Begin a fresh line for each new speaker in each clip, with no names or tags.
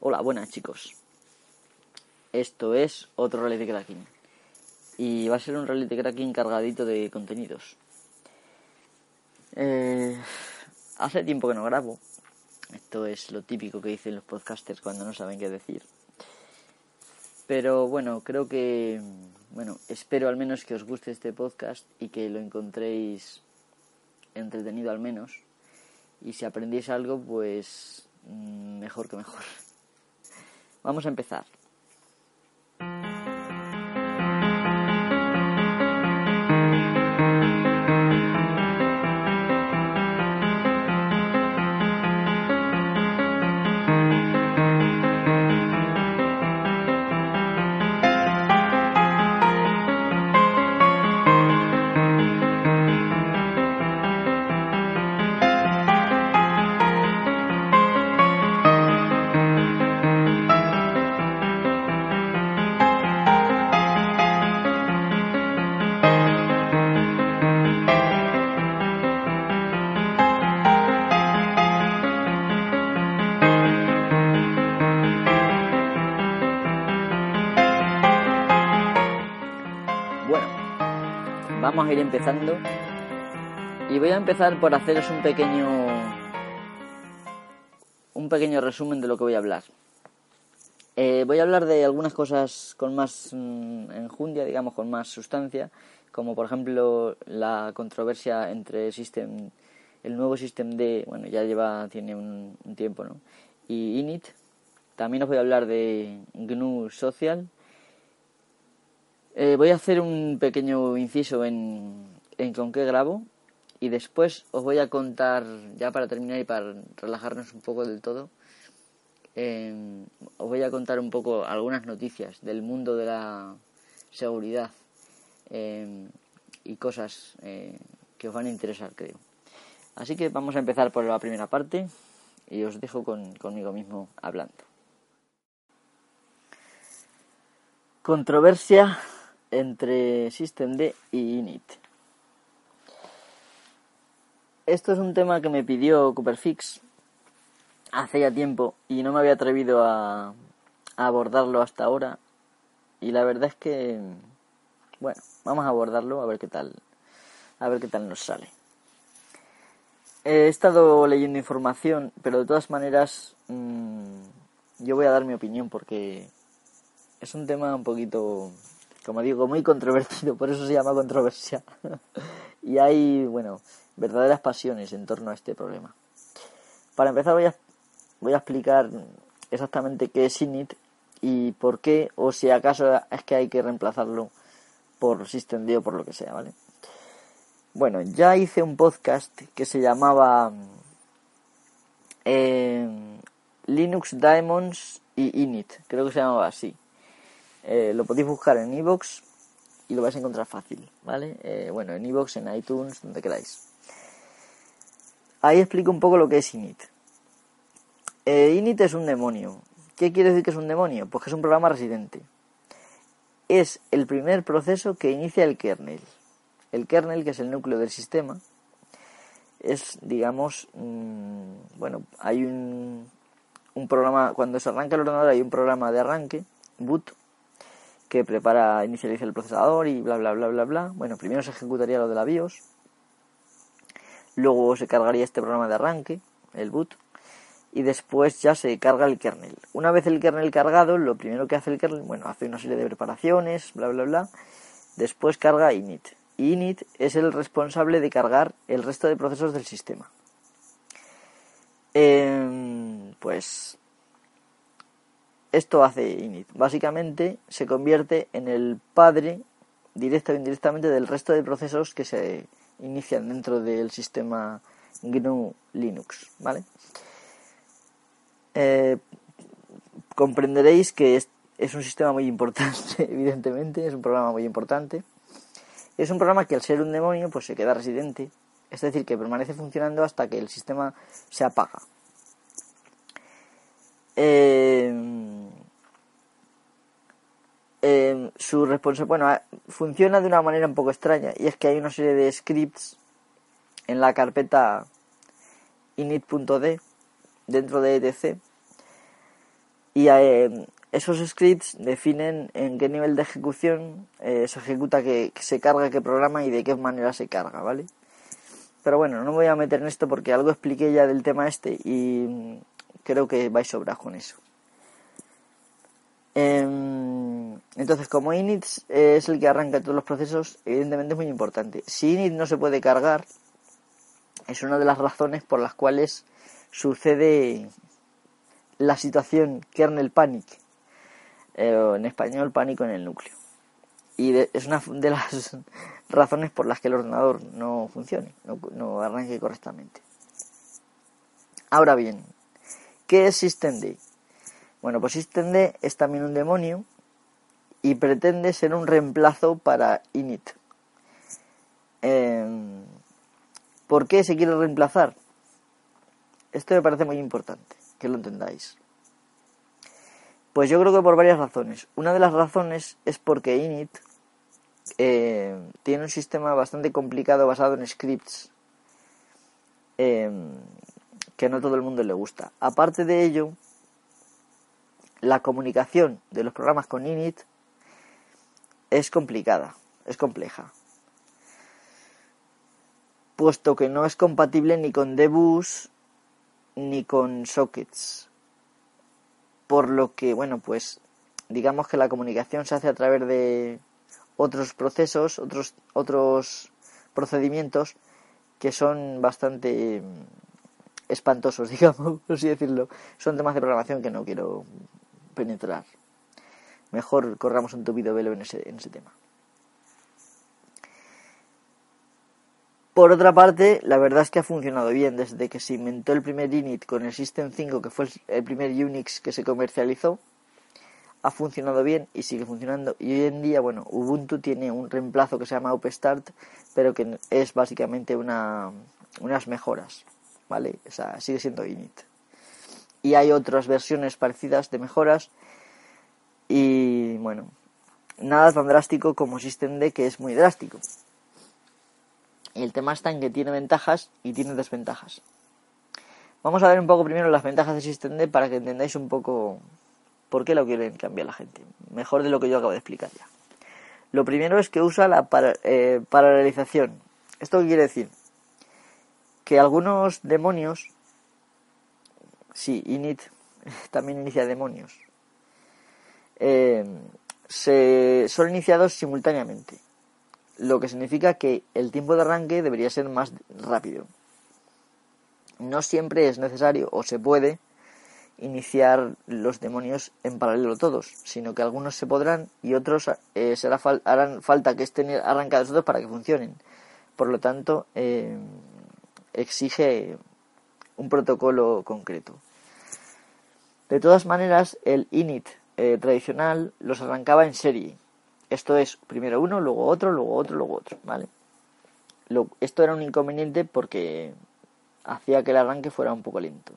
Hola, buenas chicos. Esto es otro reality cracking. Y va a ser un reality cracking cargadito de contenidos. Eh, hace tiempo que no grabo. Esto es lo típico que dicen los podcasters cuando no saben qué decir. Pero bueno, creo que. Bueno, espero al menos que os guste este podcast y que lo encontréis entretenido al menos. Y si aprendéis algo, pues mm, mejor que mejor. Vamos a empezar. Empezando. Y voy a empezar por haceros un pequeño. un pequeño resumen de lo que voy a hablar. Eh, voy a hablar de algunas cosas con más mm, enjundia, digamos, con más sustancia, como por ejemplo la controversia entre System, el nuevo System D, bueno, ya lleva, tiene un tiempo, ¿no? Y Init. También os voy a hablar de GNU Social, eh, voy a hacer un pequeño inciso en, en con qué grabo y después os voy a contar, ya para terminar y para relajarnos un poco del todo, eh, os voy a contar un poco algunas noticias del mundo de la seguridad eh, y cosas eh, que os van a interesar, creo. Así que vamos a empezar por la primera parte y os dejo con, conmigo mismo hablando. Controversia entre Systemd y Init. Esto es un tema que me pidió Cooperfix hace ya tiempo y no me había atrevido a, a abordarlo hasta ahora. Y la verdad es que, bueno, vamos a abordarlo a ver qué tal, a ver qué tal nos sale. He estado leyendo información, pero de todas maneras mmm, yo voy a dar mi opinión porque es un tema un poquito como digo, muy controvertido, por eso se llama controversia. y hay, bueno, verdaderas pasiones en torno a este problema. Para empezar voy a, explicar exactamente qué es init y por qué, o si acaso es que hay que reemplazarlo por systemd o por lo que sea, ¿vale? Bueno, ya hice un podcast que se llamaba eh, Linux Diamonds y Init, creo que se llamaba así. Eh, lo podéis buscar en iVoox y lo vais a encontrar fácil, ¿vale? Eh, bueno, en iVoox, en iTunes, donde queráis. Ahí explico un poco lo que es init. Eh, init es un demonio. ¿Qué quiere decir que es un demonio? Pues que es un programa residente. Es el primer proceso que inicia el kernel. El kernel, que es el núcleo del sistema, es, digamos, mmm, bueno, hay un, un programa, cuando se arranca el ordenador hay un programa de arranque, boot, que prepara, inicializa el procesador y bla bla bla bla bla. Bueno, primero se ejecutaría lo de la BIOS, luego se cargaría este programa de arranque, el boot, y después ya se carga el kernel. Una vez el kernel cargado, lo primero que hace el kernel, bueno, hace una serie de preparaciones, bla bla bla, después carga init. Y init es el responsable de cargar el resto de procesos del sistema. Eh, pues esto hace init. Básicamente se convierte en el padre, directa o indirectamente, del resto de procesos que se inician dentro del sistema GNU Linux. ¿vale? Eh, comprenderéis que es, es, un sistema muy importante, evidentemente, es un programa muy importante. Es un programa que al ser un demonio pues se queda residente, es decir, que permanece funcionando hasta que el sistema se apaga. Eh, eh, su responsabilidad, bueno, funciona de una manera un poco extraña y es que hay una serie de scripts en la carpeta init.d dentro de etc Y eh, esos scripts definen en qué nivel de ejecución eh, se ejecuta, que, se carga, qué programa y de qué manera se carga, ¿vale? Pero bueno, no me voy a meter en esto porque algo expliqué ya del tema este y creo que vais sobras con eso. Em, entonces, como init es el que arranca todos los procesos, evidentemente es muy importante. Si init no se puede cargar, es una de las razones por las cuales sucede la situación kernel panic, eh, en español pánico en el núcleo. Y es una de las razones por las que el ordenador no funcione, no, no arranque correctamente. Ahora bien, ¿qué es systemd? Bueno, pues systemd es también un demonio y pretende ser un reemplazo para init. Em, ¿Por qué se quiere reemplazar? Esto me parece muy importante, que lo entendáis. Pues yo creo que por varias razones. Una de las razones es porque init eh, tiene un sistema bastante complicado basado en scripts em, que no todo el mundo le gusta. Aparte de ello, la comunicación de los programas con init es complicada, es compleja. Puesto que no es compatible ni con debus ni con sockets. Por lo que, bueno, pues digamos que la comunicación se hace a través de otros procesos, otros, otros procedimientos que son bastante espantosos, digamos, por así decirlo. Son temas de programación que no quiero penetrar. Mejor corramos un tupido velo en ese, en ese tema. Por otra parte, la verdad es que ha funcionado bien desde que se inventó el primer init con el System 5, que fue el primer Unix que se comercializó. Ha funcionado bien y sigue funcionando. Y hoy en día, bueno, Ubuntu tiene un reemplazo que se llama Upstart, pero que es básicamente una, unas mejoras, ¿vale? O sea, sigue siendo init. Y hay otras versiones parecidas de mejoras. Y bueno, nada tan drástico como Systemd, que es muy drástico. El tema está en que tiene ventajas y tiene desventajas. Vamos a ver un poco primero las ventajas de Systemd para que entendáis un poco por qué lo quieren cambiar la gente. Mejor de lo que yo acabo de explicar ya. Lo primero es que usa la eh, paralelización. ¿Esto qué quiere decir? Que algunos demonios, sí, init también inicia demonios, eh, se, son iniciados simultáneamente lo que significa que el tiempo de arranque debería ser más rápido. No siempre es necesario o se puede iniciar los demonios en paralelo todos, sino que algunos se podrán y otros eh, será harán falta que estén arrancados todos para que funcionen. Por lo tanto, eh, exige un protocolo concreto. De todas maneras, el init eh, tradicional los arrancaba en serie, esto es primero uno, luego otro, luego otro, luego otro, ¿vale? esto era un inconveniente porque hacía que el arranque fuera un poco lento.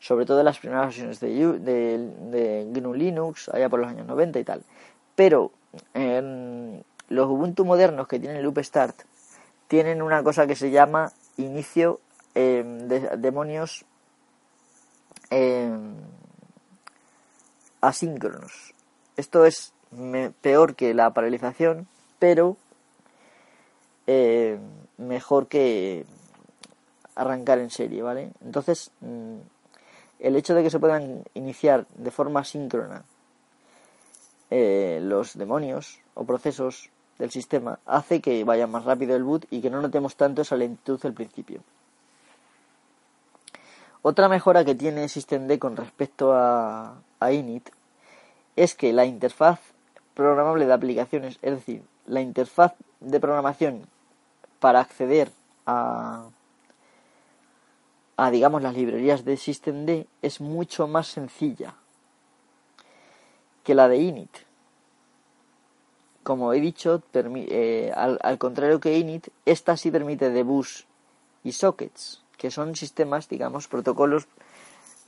Sobre todo en las primeras versiones de, GNU Linux, allá por los años 90 y tal. Pero los Ubuntu modernos que tienen Loop Start tienen una cosa que se llama inicio em, de demonios em, asíncronos. Esto es peor que la paralización, pero eh, mejor que arrancar en serie, ¿vale? Entonces, mm, el hecho de que se puedan iniciar de forma síncrona eh, los demonios o procesos del sistema hace que vaya más rápido el boot y que no notemos tanto esa lentitud al principio. Otra mejora que tiene SystemD con respecto a, a init es que la interfaz programable de aplicaciones, es decir, la interfaz de programación para acceder a, a digamos las librerías de systemd es mucho más sencilla que la de init. Como he dicho, eh, al, contrario que init, esta sí permite debus y sockets, que son sistemas, digamos, protocolos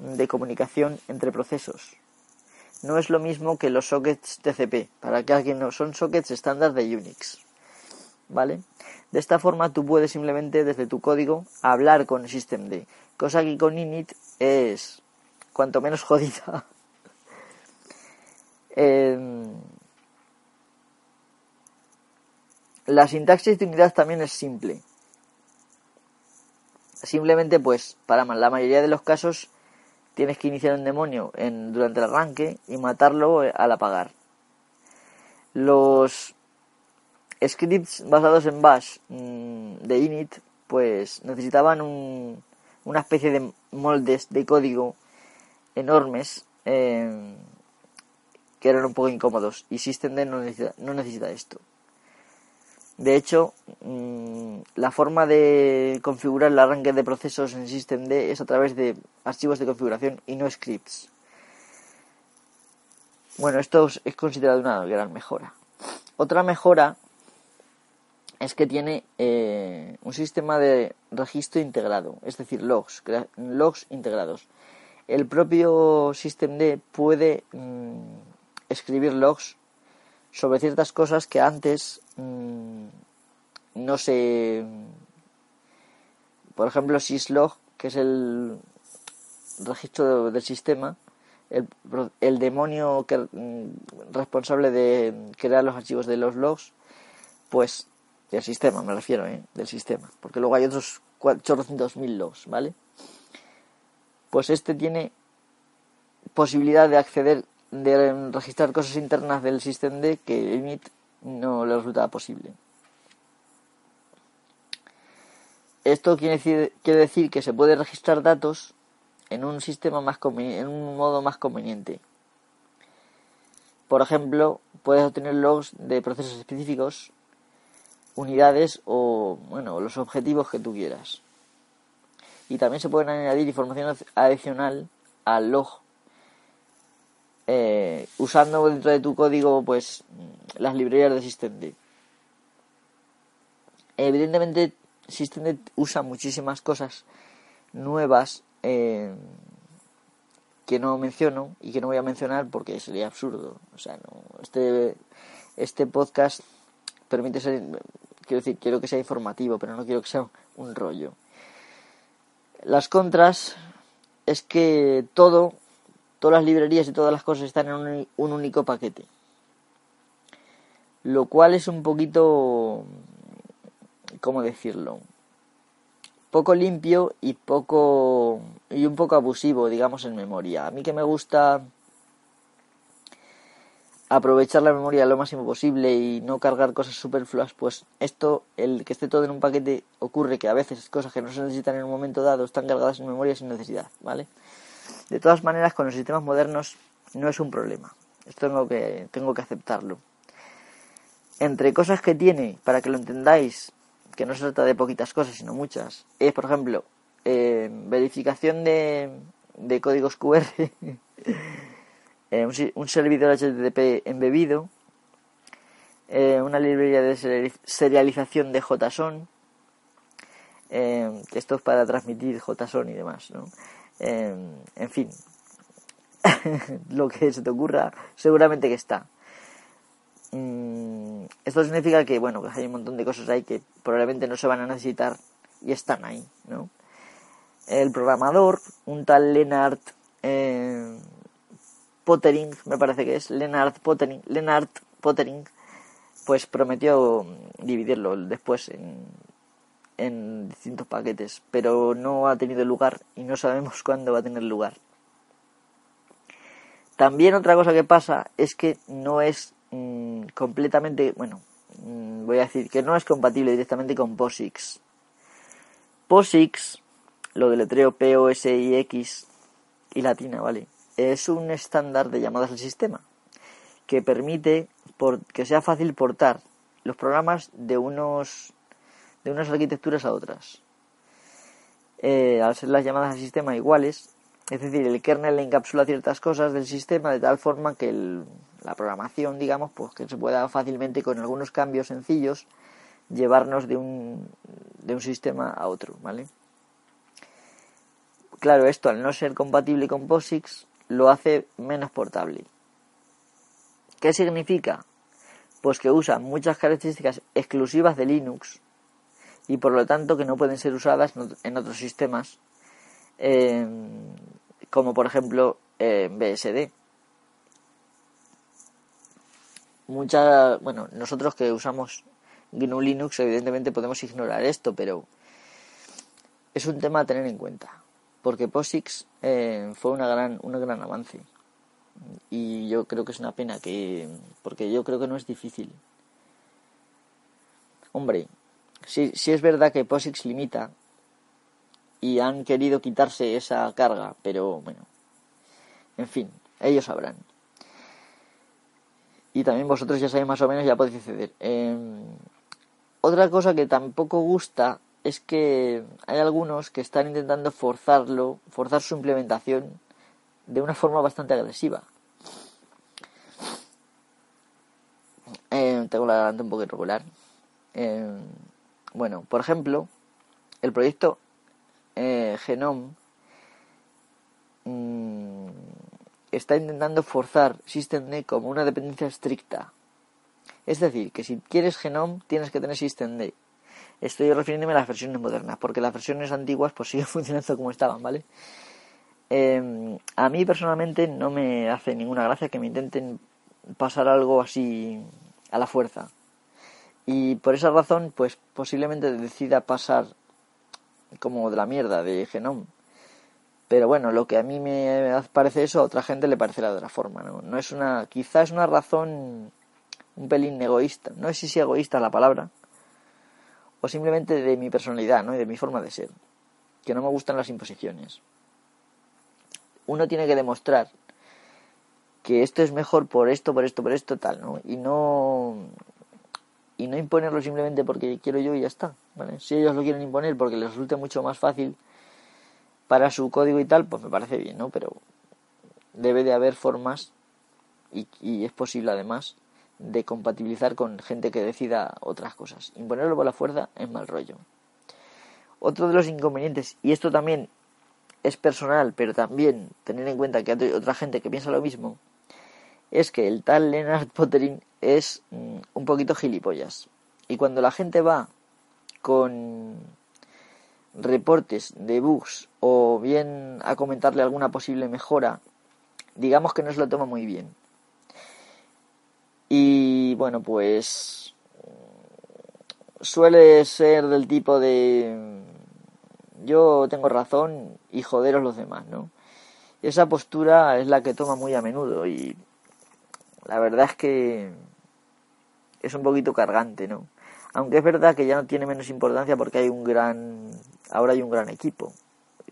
de comunicación entre procesos no es lo mismo que los sockets TCP. Para que alguien no, son sockets estándar de Unix. ¿Vale? De esta forma tú puedes simplemente desde tu código hablar con systemd. Cosa que con init es cuanto menos jodida. Eh, la sintaxis de unidad también es simple. Simplemente, pues, para la mayoría de los casos, tienes que iniciar un demonio en, durante el arranque y matarlo al apagar. Los scripts basados en Bash mm, de init, pues necesitaban un, una especie de moldes de código enormes eh, que eran un poco incómodos y Systemd no necesita, no necesita esto. De hecho, mm, la forma de configurar el arranque de procesos en Systemd es a través de archivos de configuración y no scripts. Bueno, esto es considerado una gran mejora. Otra mejora es que tiene eh, un sistema de registro integrado, es decir, logs, logs integrados. El propio systemd puede mm, escribir logs sobre ciertas cosas que antes mm, no se... Por ejemplo, syslog, que es el registro del sistema, el, demonio que, mm, responsable de crear los archivos de los logs, pues del sistema, me refiero, ¿eh? del sistema, porque luego hay otros 400.000 logs, ¿vale? Pues este tiene posibilidad de acceder, de registrar cosas internas del systemd que no le resulta posible. Esto quiere decir, quiere decir que se puede registrar datos en un sistema más en un modo más conveniente. Por ejemplo, puedes obtener logs de procesos específicos, unidades o bueno, los objetivos que tú quieras. Y también se pueden añadir información adicional al log eh, usando dentro de tu código pues las librerías de systemd. Evidentemente systemd usa muchísimas cosas nuevas eh, que no menciono y que no voy a mencionar porque sería absurdo. O sea, no, este, este podcast permite ser, quiero decir, quiero que sea informativo, pero no quiero que sea un rollo. Las contras es que todo todas las librerías y todas las cosas están en un, único paquete. Lo cual es un poquito, ¿cómo decirlo? Poco limpio y poco y un poco abusivo, digamos, en memoria. A mí que me gusta aprovechar la memoria lo máximo posible y no cargar cosas superfluas, pues esto, el que esté todo en un paquete, ocurre que a veces cosas que no se necesitan en un momento dado están cargadas en memoria sin necesidad, ¿vale? De todas maneras, con los sistemas modernos no es un problema. Esto tengo que, tengo que aceptarlo. Entre cosas que tiene, para que lo entendáis, que no se trata de poquitas cosas, sino muchas, es, por ejemplo, eh, verificación de, de, códigos QR, eh, un, servidor HTTP embebido, eh, una librería de serialización de JSON, esto es para transmitir JSON y demás, ¿no? En fin, lo que se te ocurra, seguramente que está. Mm, esto significa que, bueno, que hay un montón de cosas ahí que probablemente no se van a necesitar y están ahí, ¿no? El programador, un tal Lennart eh, Pottering, me parece que es, Lennart Pottering, Lennart Pottering, pues prometió dividirlo después en, en distintos paquetes, pero no ha tenido lugar y no sabemos cuándo va a tener lugar. También otra cosa que pasa es que no es mm, completamente, bueno, mm, voy a decir que no es compatible directamente con POSIX. POSIX, lo deletreo P-O-S-I-X y latina, ¿vale? Es un estándar de llamadas al sistema que permite que sea fácil portar los programas de unos de unas arquitecturas a otras. Eh, al ser las llamadas al sistema iguales, es decir, el kernel encapsula ciertas cosas del sistema de tal forma que la programación, digamos, pues que se pueda fácilmente con algunos cambios sencillos llevarnos de un, de un sistema a otro, ¿vale? Claro, esto al no ser compatible con POSIX lo hace menos portable. ¿Qué significa? Pues que usa muchas características exclusivas de Linux y por lo tanto que no pueden ser usadas en otros sistemas eh, como por ejemplo BSD. mucha, bueno, nosotros que usamos GNU Linux evidentemente podemos ignorar esto, pero es un tema a tener en cuenta, porque POSIX eh, fue una gran, un gran avance y yo creo que es una pena que, porque yo creo que no es difícil. Hombre, sí, sí es verdad que POSIX limita y han querido quitarse esa carga, pero bueno, en fin, ellos sabrán. Y también vosotros ya sabéis más o menos, ya podéis acceder. Em, otra cosa que tampoco gusta es que hay algunos que están intentando forzarlo, forzar su implementación de una forma bastante agresiva. Eh, tengo la garganta un poco irregular. Eh, bueno, por ejemplo, el proyecto eh, Genome mm, está intentando forzar systemd como una dependencia estricta. Es decir, que si quieres Genome tienes que tener systemd. Estoy refiriéndome a las versiones modernas, porque las versiones antiguas pues siguen funcionando como estaban, ¿vale? Em, a mí personalmente no me hace ninguna gracia que me intenten pasar algo así a la fuerza. Y por esa razón, pues posiblemente decida pasar como de la mierda de Genome. Pero bueno, lo que a mí me parece eso, a otra gente le parecerá de otra forma, ¿no? No es una, quizás es una razón un pelín egoísta. No sé si egoísta la palabra, o simplemente de mi personalidad, ¿no? Y de mi forma de ser. Que no me gustan las imposiciones uno tiene que demostrar que esto es mejor por esto, por esto, por esto, tal, ¿no? Y no y no imponerlo simplemente porque quiero yo y ya está, ¿vale? Si ellos lo quieren imponer porque les resulte mucho más fácil para su código y tal, pues me parece bien, ¿no? Pero debe de haber formas y, y es posible además de compatibilizar con gente que decida otras cosas. Imponerlo por la fuerza es mal rollo. Otro de los inconvenientes, y esto también es personal, pero también tener en cuenta que hay otra gente que piensa lo mismo, es que el tal Leonard Pottering es mm, un poquito gilipollas. Y cuando la gente va con reportes de bugs o bien a comentarle alguna posible mejora, digamos que no se lo toma muy bien. Y bueno, pues suele ser del tipo de yo tengo razón y joderos los demás, ¿no? Esa postura es la que toma muy a menudo y la verdad es que es un poquito cargante, ¿no? Aunque es verdad que ya no tiene menos importancia porque hay un gran, ahora hay un gran equipo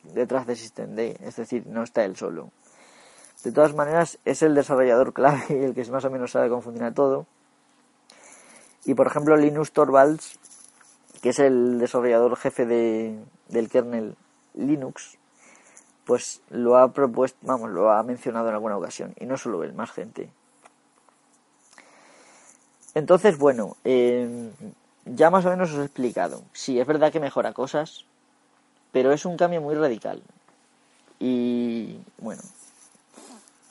detrás de SystemD, es decir, no está él solo. De todas maneras, es el desarrollador clave el que más o menos sabe cómo funciona todo. Y por ejemplo, Linus Torvalds que es el desarrollador jefe de, del kernel Linux, pues lo ha propuesto, vamos, lo ha mencionado en alguna ocasión, y no solo él, más gente. Entonces, bueno, eh, ya más o menos os he explicado. Sí, es verdad que mejora cosas, pero es un cambio muy radical. Y bueno,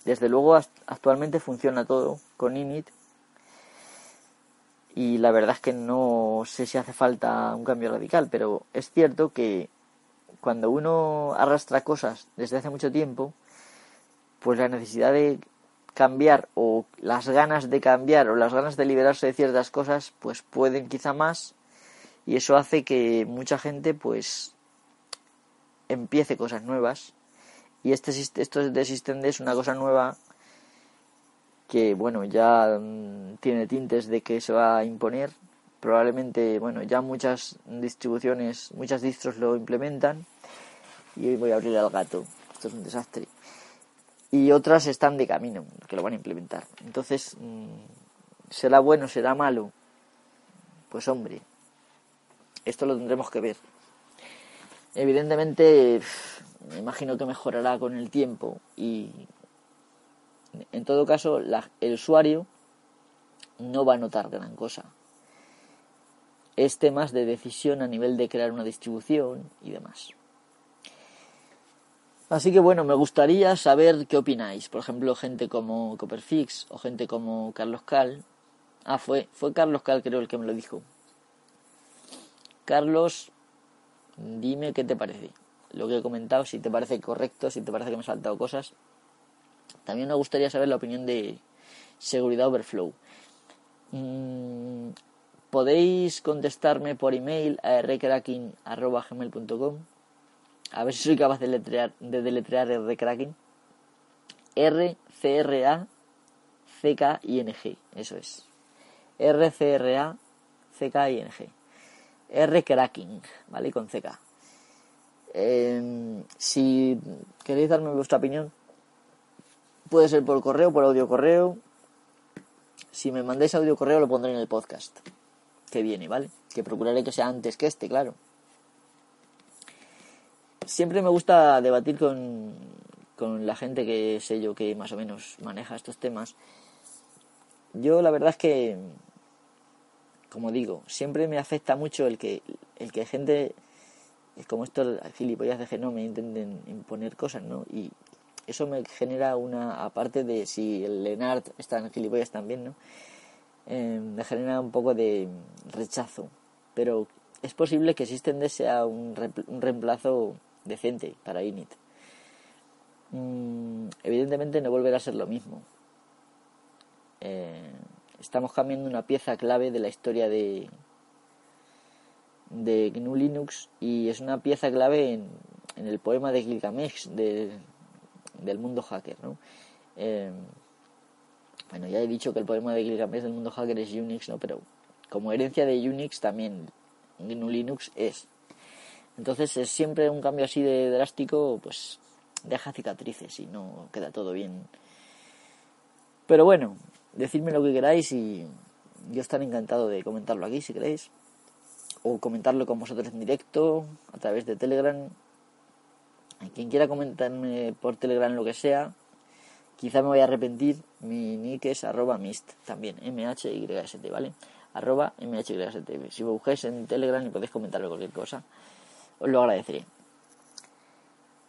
desde luego actualmente funciona todo con init y la verdad es que no sé si hace falta un cambio radical, pero es cierto que cuando uno arrastra cosas desde hace mucho tiempo, pues la necesidad de cambiar o las ganas de cambiar o las ganas de liberarse de ciertas cosas, pues pueden quizá más. Y eso hace que mucha gente pues empiece cosas nuevas. Y este esto de Systemd es una cosa nueva que bueno ya mm, tiene tintes de que se va a imponer. Probablemente bueno ya muchas distribuciones muchas distros lo implementan. Y hoy voy a abrir al gato. Esto es un desastre y otras están de camino que lo van a implementar entonces mm, será bueno será malo pues hombre esto lo tendremos que ver evidentemente me imagino que mejorará con el tiempo y en todo caso, el usuario no va a notar gran cosa. Es temas de decisión a nivel de crear una distribución y demás. Así que bueno, me gustaría saber qué opináis. Por ejemplo, gente como Copperfix o gente como Carlos Cal. Ah, fue, fue Carlos Cal creo el que me lo dijo. Carlos, dime qué te parece. Lo que he comentado, si te parece correcto, si te parece que me he saltado cosas. También me gustaría saber la opinión de Seguridad Overflow. Mm, podéis contestarme por email a rcracking.gmail.com a ver si soy capaz de deletrear, de deletrear rcracking R C R A C K I N G. Eso es. R C R A C K I N G. R cracking vale con C K. Em, si queréis darme vuestra opinión puede ser por correo por audio correo. Si me mandáis audio correo lo pondré en el podcast que viene, ¿vale? Que procuraré que sea antes que este, claro. Siempre me gusta debatir con, con la gente que sé yo que más o menos maneja estos temas. Yo la verdad es que, como digo, siempre me afecta mucho el que, el que gente como estos gilipollas de genome intenten imponer cosas, ¿no? Y eso me genera una, aparte de si el Lenart está en gilipollas también, ¿no? Eh, me genera un poco de rechazo. Pero es posible que Systemd sea un, reemplazo decente para Init. Mm, evidentemente no volverá a ser lo mismo. Eh, estamos cambiando una pieza clave de la historia de, de GNU Linux y es una pieza clave en, el poema de Gilgamesh de, del mundo hacker. ¿no? Eh, bueno, ya he dicho que el poema de Gilgamesh del mundo hacker es Unix, ¿no? Pero como herencia de Unix también GNU Linux es. Entonces es siempre un cambio así de drástico, pues deja cicatrices y no queda todo bien. Pero bueno, decidme lo que queráis y yo estaré encantado de comentarlo aquí si queréis. O comentarlo con vosotros en directo, a través de Telegram. Quien quiera comentarme por Telegram lo que sea, Quizá me voy a arrepentir, mi nick es arroba mist, también, M-H-Y-S-T, ¿vale? Arroba M-H-Y-S-T. Si me buscáis en Telegram y podéis comentarme cualquier cosa, os lo agradeceré.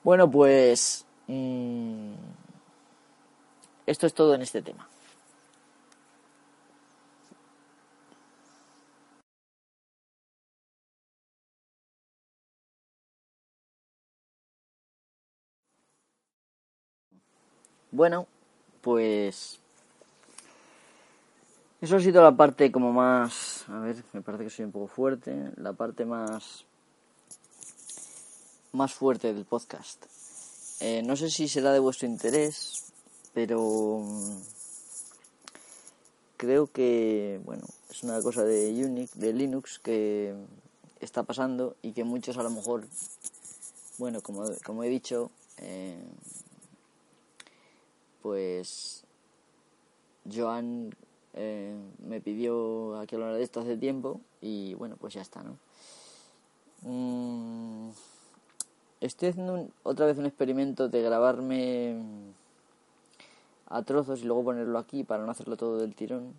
Bueno, pues... Mmm, esto es todo en este tema. Bueno, pues eso ha sido la parte como más, a ver, me parece que soy un poco fuerte, la parte más más fuerte del podcast. Eh, no sé si será de vuestro interés, pero creo que bueno es una cosa de Unix, de Linux que está pasando y que muchos a lo mejor, bueno, como, como he dicho, eh, pues Joan eh, me pidió a que hablara de esto hace tiempo y bueno, pues ya está, ¿no? Mm, estoy haciendo otra vez un experimento de grabarme a trozos y luego ponerlo aquí para no hacerlo todo del tirón.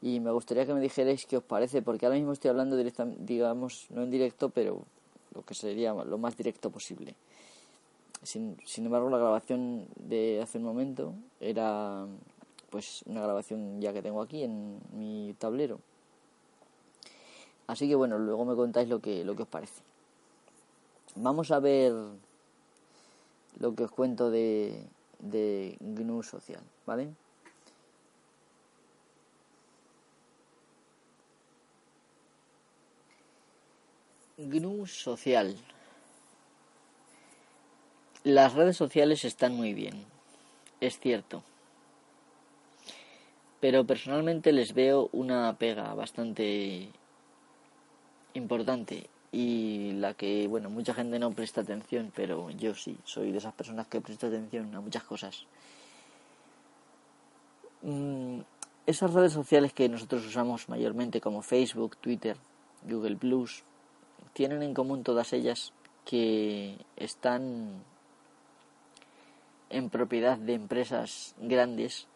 Y me gustaría que me dijerais qué os parece, porque ahora mismo estoy hablando directamente, digamos, no en directo, pero lo que sería lo más directo posible. Sin, sin embargo, la grabación de hace un momento era pues una grabación ya que tengo aquí en mi tablero. Así que bueno, luego me contáis lo que, lo que os parece. Vamos a ver lo que os cuento de, GNU Social, ¿vale? GNU Social. Las redes sociales están muy bien, es cierto. Pero personalmente les veo una pega bastante importante y la que, bueno, mucha gente no presta atención, pero yo sí, soy de esas personas que presta atención a muchas cosas. Mm, esas redes sociales que nosotros usamos mayormente como Facebook, Twitter, Google Plus, tienen en común todas ellas que están en propiedad de empresas grandes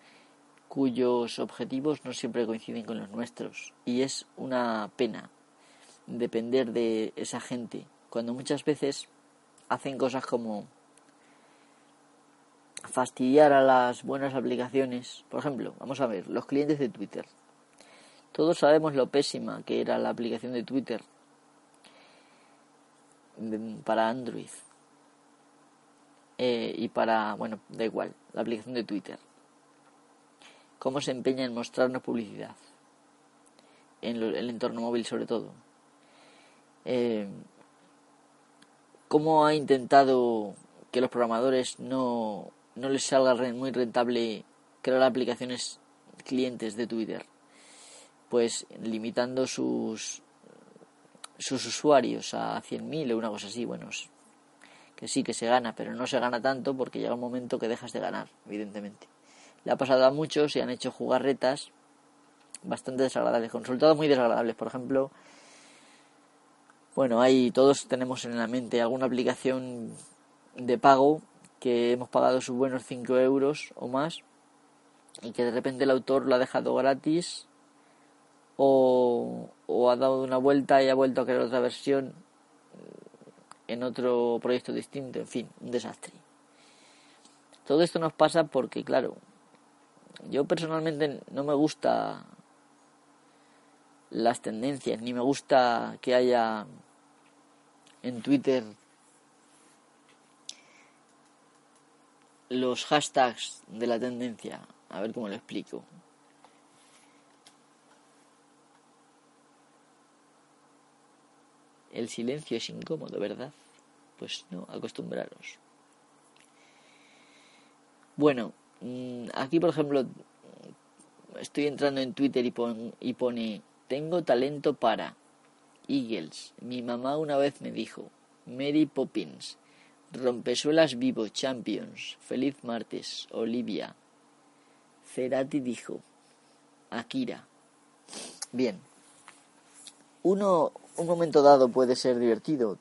cuyos objetivos no siempre coinciden con los nuestros. Y es una pena depender de esa gente, cuando muchas veces hacen cosas como fastidiar a las buenas aplicaciones. Por ejemplo, vamos a ver, los clientes de Twitter. Todos sabemos lo pésima que era la aplicación de Twitter para Android. Eh, y para, bueno, da igual, la aplicación de Twitter. cómo se empeña en mostrarnos publicidad, en el entorno móvil sobre todo. Eh, cómo ha intentado que los programadores no, no les salga muy rentable crear aplicaciones clientes de Twitter, pues limitando sus sus usuarios a 100.000 o una cosa así, bueno, que sí que se gana, pero no se gana tanto porque llega un momento que dejas de ganar, evidentemente. Le ha pasado a muchos y han hecho jugarretas bastante desagradables, con resultados muy desagradables. Por ejemplo, bueno, ahí todos tenemos en la mente alguna aplicación de pago que hemos pagado sus buenos 5 euros o más y que de repente el autor lo ha dejado gratis o, o ha dado una vuelta y ha vuelto a crear otra versión en otro proyecto distinto, en fin, un desastre. Todo esto nos pasa porque, claro, yo personalmente no me gusta las tendencias, ni me gusta que haya en Twitter los hashtags de la tendencia. A ver cómo lo explico. El silencio es incómodo, ¿verdad? Pues no, acostumbraros. Bueno, mm, aquí por ejemplo estoy entrando en Twitter y, y pone, tengo talento para Eagles. Mi mamá una vez me dijo, Mary Poppins, Rompesuelas Vivo, Champions, Feliz Martes, Olivia. Cerati dijo, Akira. Bien. Uno, un momento dado puede ser divertido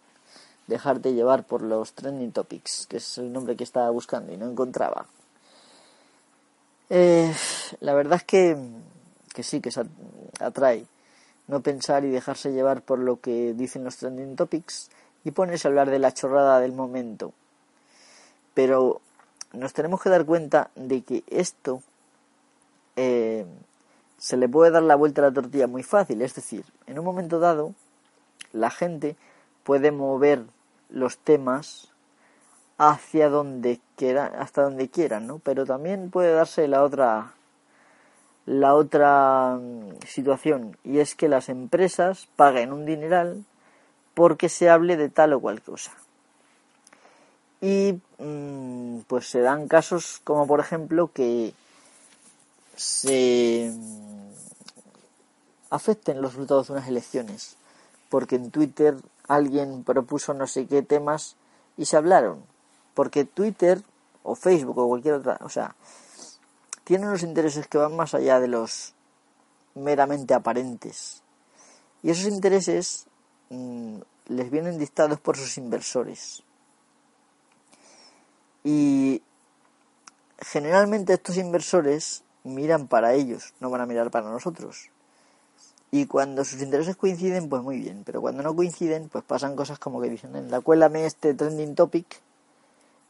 dejarte llevar por los trending topics, que es el nombre que estaba buscando y no encontraba. Eh, la verdad es que, que sí, que se atrae no pensar y dejarse llevar por lo que dicen los trending topics y pones a hablar de la chorrada del momento. Pero nos tenemos que dar cuenta de que esto eh, se le puede dar la vuelta a la tortilla muy fácil. Es decir, en un momento dado, la gente puede mover los temas hacia donde quiera, hasta donde quieran, ¿no? Pero también puede darse la otra la otra mm, situación y es que las empresas paguen un dineral porque se hable de tal o cual cosa. Y mm, pues se dan casos como por ejemplo que se mm, afecten los resultados de unas elecciones porque en Twitter alguien propuso no sé qué temas y se hablaron. Porque Twitter o Facebook o cualquier otra, o sea, tienen unos intereses que van más allá de los meramente aparentes. Y esos intereses mm, les vienen dictados por sus inversores. Y generalmente estos inversores miran para ellos, no van a mirar para nosotros. Y cuando sus intereses coinciden, pues muy bien. Pero cuando no coinciden, pues pasan cosas como que dicen, en la cuélame este trending topic.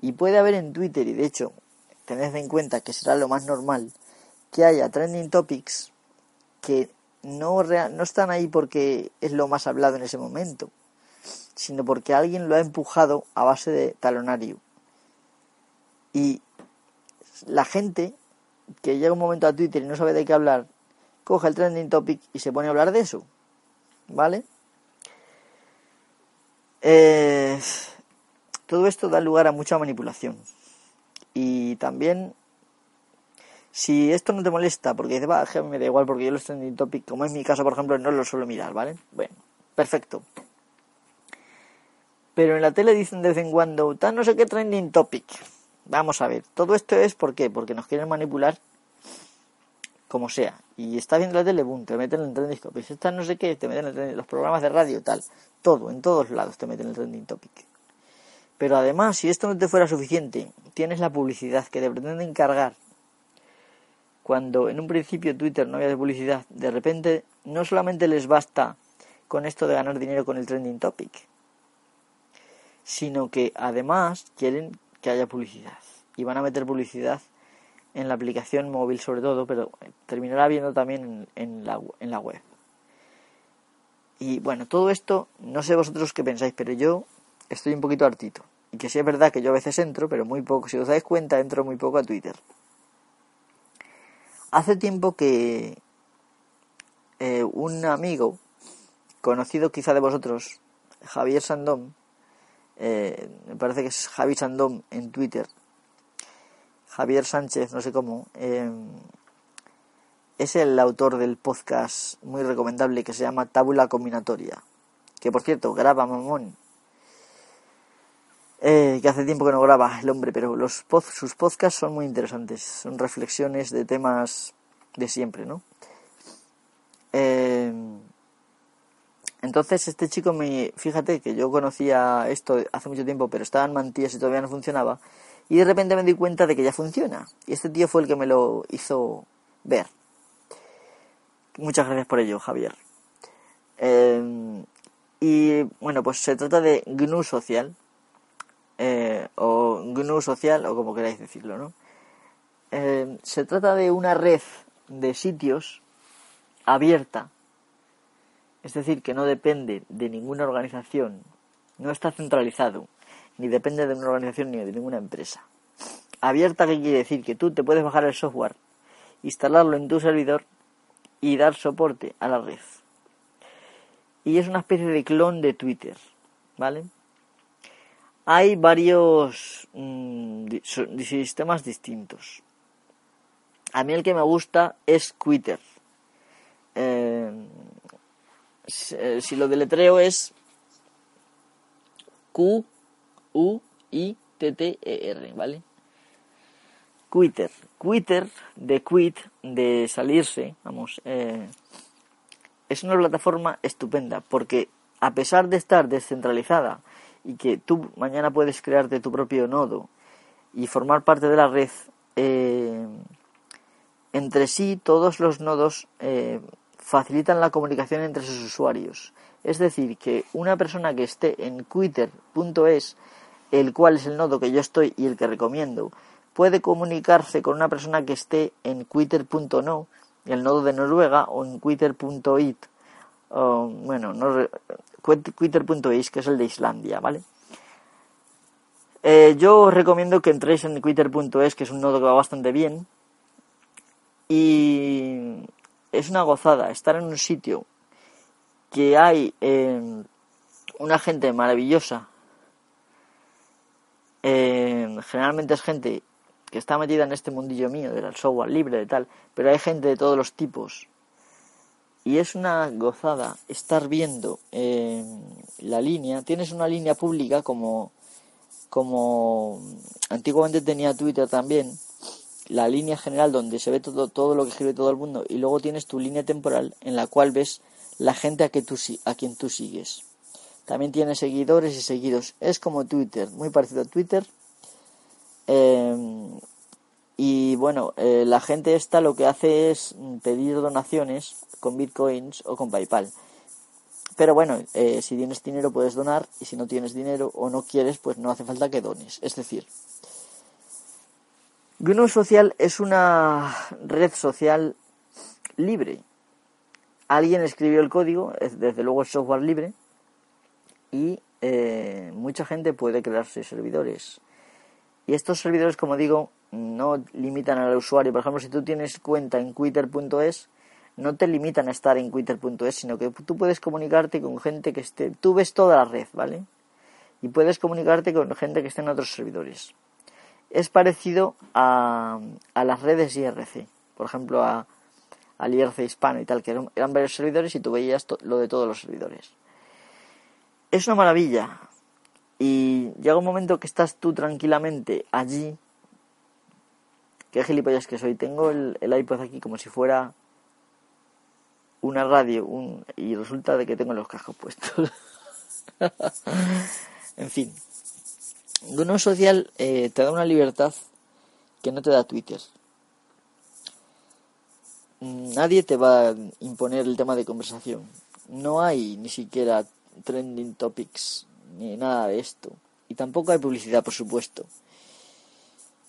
Y puede haber en Twitter, y de hecho, tened en cuenta que será lo más normal, que haya trending topics que no, no están ahí porque es lo más hablado en ese momento, sino porque alguien lo ha empujado a base de talonario. Y la gente que llega un momento a Twitter y no sabe de qué hablar, coge el trending topic y se pone a hablar de eso. ¿Vale? Eh, todo esto da lugar a mucha manipulación. Y también, si esto no te molesta, porque dices, va, me da igual, porque yo los trending topic, como es mi caso, por ejemplo, no los suelo mirar, ¿vale? Bueno, perfecto. Pero en la tele dicen de vez en cuando, tal no sé qué trending topic. Vamos a ver, todo esto es ¿por qué? Porque nos quieren manipular como sea. Y está viendo la tele, boom, te meten en el trending topic. Si estás no sé qué, te meten en el los programas de radio, tal. Todo, en todos lados te meten en el trending topic. Pero además, si esto no te fuera suficiente, tienes la publicidad que te pretenden cargar. Cuando en un principio Twitter no había de publicidad, de repente no solamente les basta con esto de ganar dinero con el trending topic, sino que además quieren que haya publicidad. Y van a meter publicidad en la aplicación móvil sobre todo, pero terminará viendo también en, la, en la web. Y bueno, todo esto, no sé vosotros qué pensáis, pero yo estoy un poquito hartito. Y que sí es verdad que yo a veces entro, pero muy poco. Si os dais cuenta, entro muy poco a Twitter. Hace tiempo que eh, un amigo, conocido quizá de vosotros, Javier Sandón, eh, me parece que es Javi Sandón en Twitter, Javier Sánchez, no sé cómo, eh, es el autor del podcast muy recomendable que se llama Tábula Combinatoria, que por cierto graba Mamón, eh, que hace tiempo que no graba el hombre, pero los sus podcasts son muy interesantes, son reflexiones de temas de siempre, ¿no? Eh, entonces este chico me, fíjate que yo conocía esto hace mucho tiempo, pero estaba en mantillas y todavía no funcionaba, y de repente me di cuenta de que ya funciona, y este tío fue el que me lo hizo ver. Muchas gracias por ello, Javier. Eh, y bueno, pues se trata de GNU Social, eh, o GNU Social, o como queráis decirlo, ¿no? Eh, se trata de una red de sitios abierta, es decir, que no depende de ninguna organización, no está centralizado, ni depende de una organización ni de ninguna empresa. Abierta, ¿qué quiere decir? Que tú te puedes bajar el software, instalarlo en tu servidor y dar soporte a la red. Y es una especie de clon de Twitter, ¿vale? Hay varios mm, sistemas distintos. A mí el que me gusta es Twitter. Eh, eh, si lo deletreo es Q U I T T E R, ¿vale? Twitter. Twitter de quit, de salirse, vamos, eh, es una plataforma estupenda porque a pesar de estar descentralizada y que tú mañana puedes crearte tu propio nodo y formar parte de la red, eh, entre sí todos los nodos eh, facilitan la comunicación entre sus usuarios. Es decir, que una persona que esté en twitter.es, el cual es el nodo que yo estoy y el que recomiendo, puede comunicarse con una persona que esté en twitter.no, el nodo de Noruega, o en twitter.it, bueno, no, twitter.is, que es el de Islandia, ¿vale? Eh, yo os recomiendo que entréis en twitter.es, que es un nodo que va bastante bien. Y es una gozada estar en un sitio que hay eh, una gente maravillosa. Eh, generalmente es gente que está metida en este mundillo mío del software libre de tal, pero hay gente de todos los tipos. Y es una gozada estar viendo eh, la línea. Tienes una línea pública como, como antiguamente tenía Twitter también, la línea general donde se ve todo, todo lo que escribe todo el mundo y luego tienes tu línea temporal en la cual ves la gente a, que tú, a quien tú sigues. También tienes seguidores y seguidos. Es como Twitter, muy parecido a Twitter, Em, y bueno, eh, la gente esta lo que hace es pedir donaciones con bitcoins o con PayPal. Pero bueno, eh, si tienes dinero puedes donar y si no tienes dinero o no quieres, pues no hace falta que dones. Es decir, GNU Social es una red social libre. Alguien escribió el código, desde luego el software libre, y eh, mucha gente puede crearse servidores y estos servidores, como digo, no limitan al usuario. Por ejemplo, si tú tienes cuenta en twitter.es, no te limitan a estar en twitter.es, sino que tú puedes comunicarte con gente que esté... Tú ves toda la red, ¿vale? Y puedes comunicarte con gente que esté en otros servidores. Es parecido a, a las redes IRC, por ejemplo, a, al IRC hispano y tal, que eran, eran varios servidores y tú veías lo de todos los servidores. Es una maravilla, y llega un momento que estás tú tranquilamente allí. Qué gilipollas que soy. Tengo el, iPod aquí como si fuera una radio un, y resulta de que tengo los cascos puestos. en fin. GNU Social eh, te da una libertad que no te da Twitter. Nadie te va a imponer el tema de conversación. No hay ni siquiera trending topics ni nada de esto. Y tampoco hay publicidad, por supuesto.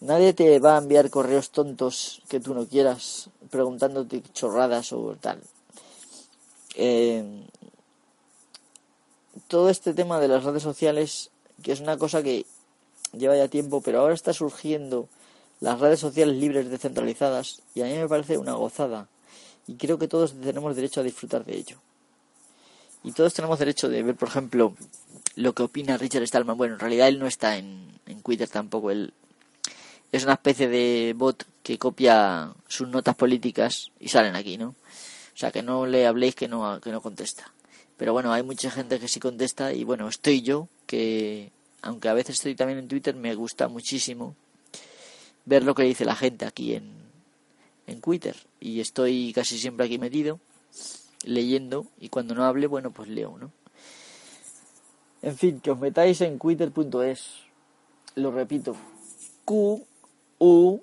Nadie te va a enviar correos tontos que tú no quieras preguntándote chorradas o tal. Eh, todo este tema de las redes sociales, que es una cosa que lleva ya tiempo, pero ahora está surgiendo las redes sociales libres descentralizadas y a mí me parece una gozada y creo que todos tenemos derecho a disfrutar de ello. Y todos tenemos derecho de ver, por ejemplo, lo que opina Richard Stallman. Bueno, en realidad él no está en, en Twitter tampoco, él es una especie de bot que copia sus notas políticas y salen aquí, ¿no? O sea, que no le habléis que no, que no contesta. Pero bueno, hay mucha gente que sí contesta y bueno, estoy yo, que aunque a veces estoy también en Twitter, me gusta muchísimo ver lo que dice la gente aquí en, en Twitter. Y estoy casi siempre aquí metido, leyendo, y cuando no hable, bueno, pues leo, ¿no? En fin, que os metáis en twitter.es. Lo repito, Q U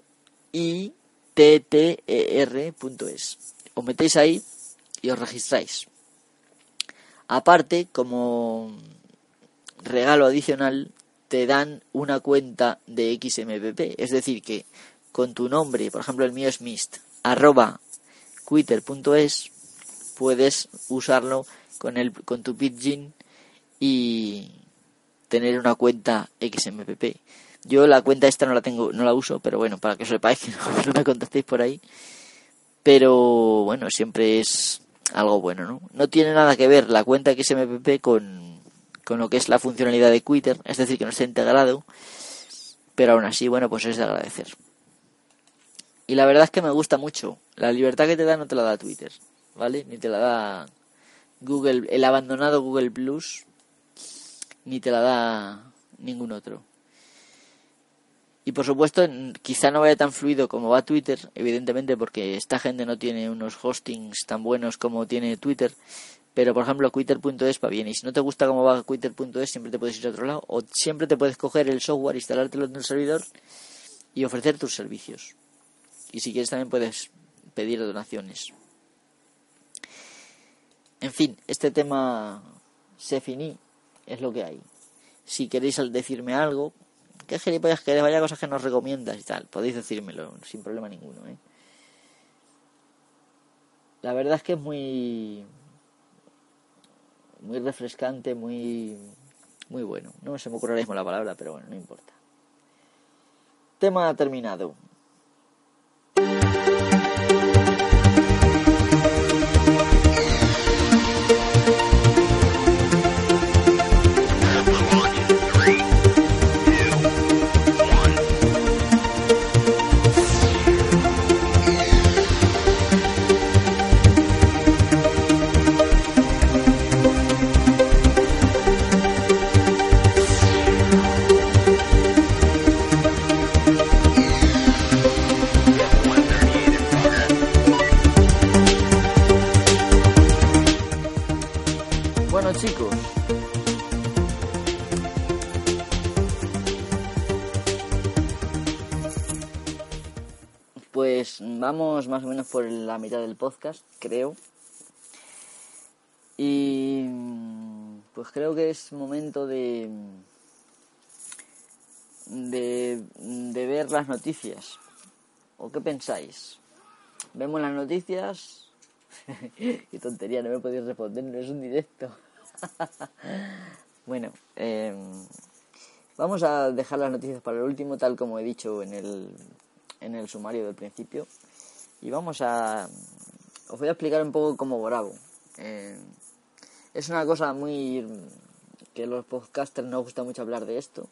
I T T E R.es. Os metéis ahí y os registráis. Aparte, como regalo adicional, te dan una cuenta de XMPP. Es decir, que con tu nombre, por ejemplo el mío es mist, arroba twitter.es, puedes usarlo con, el, con tu pidgin y tener una cuenta XMPP. Yo la cuenta esta no la tengo, no la uso, pero bueno, para que sepáis que no, me contactéis por ahí. Pero bueno, siempre es algo bueno, ¿no? No tiene nada que ver la cuenta XMPP con, con lo que es la funcionalidad de Twitter, es decir, que no está integrado, pero aún así, bueno, pues es de agradecer. Y la verdad es que me gusta mucho. La libertad que te da no te la da Twitter, ¿vale? Ni te la da Google, el abandonado Google Plus, ni te la da ningún otro. Y por supuesto, quizá no vaya tan fluido como va Twitter, evidentemente, porque esta gente no tiene unos hostings tan buenos como tiene Twitter. Pero por ejemplo, Twitter.es va bien. Y si no te gusta cómo va Twitter.es, siempre te puedes ir a otro lado. O siempre te puedes coger el software, instalártelo en el servidor y ofrecer tus servicios. Y si quieres, también puedes pedir donaciones. En fin, este tema se finí, es lo que hay. Si queréis decirme algo, ¿Qué gilipollas que vaya cosas que nos recomiendas y tal? Podéis decírmelo sin problema ninguno, ¿eh? La verdad es que es muy muy refrescante, muy muy bueno. No se me ocurre mismo la palabra, pero bueno, no importa. Tema terminado. Por la mitad del podcast, creo. Y pues creo que es momento de, de, ver las noticias. ¿O qué pensáis? ¿Vemos las noticias? qué tontería, no me podéis responder, no es un directo. bueno, em, vamos a dejar las noticias para el último, tal como he dicho en el, en el sumario del principio. Y vamos a... Os voy a explicar un poco cómo grabo. Eh, es una cosa muy... que los podcasters no gusta mucho hablar de esto.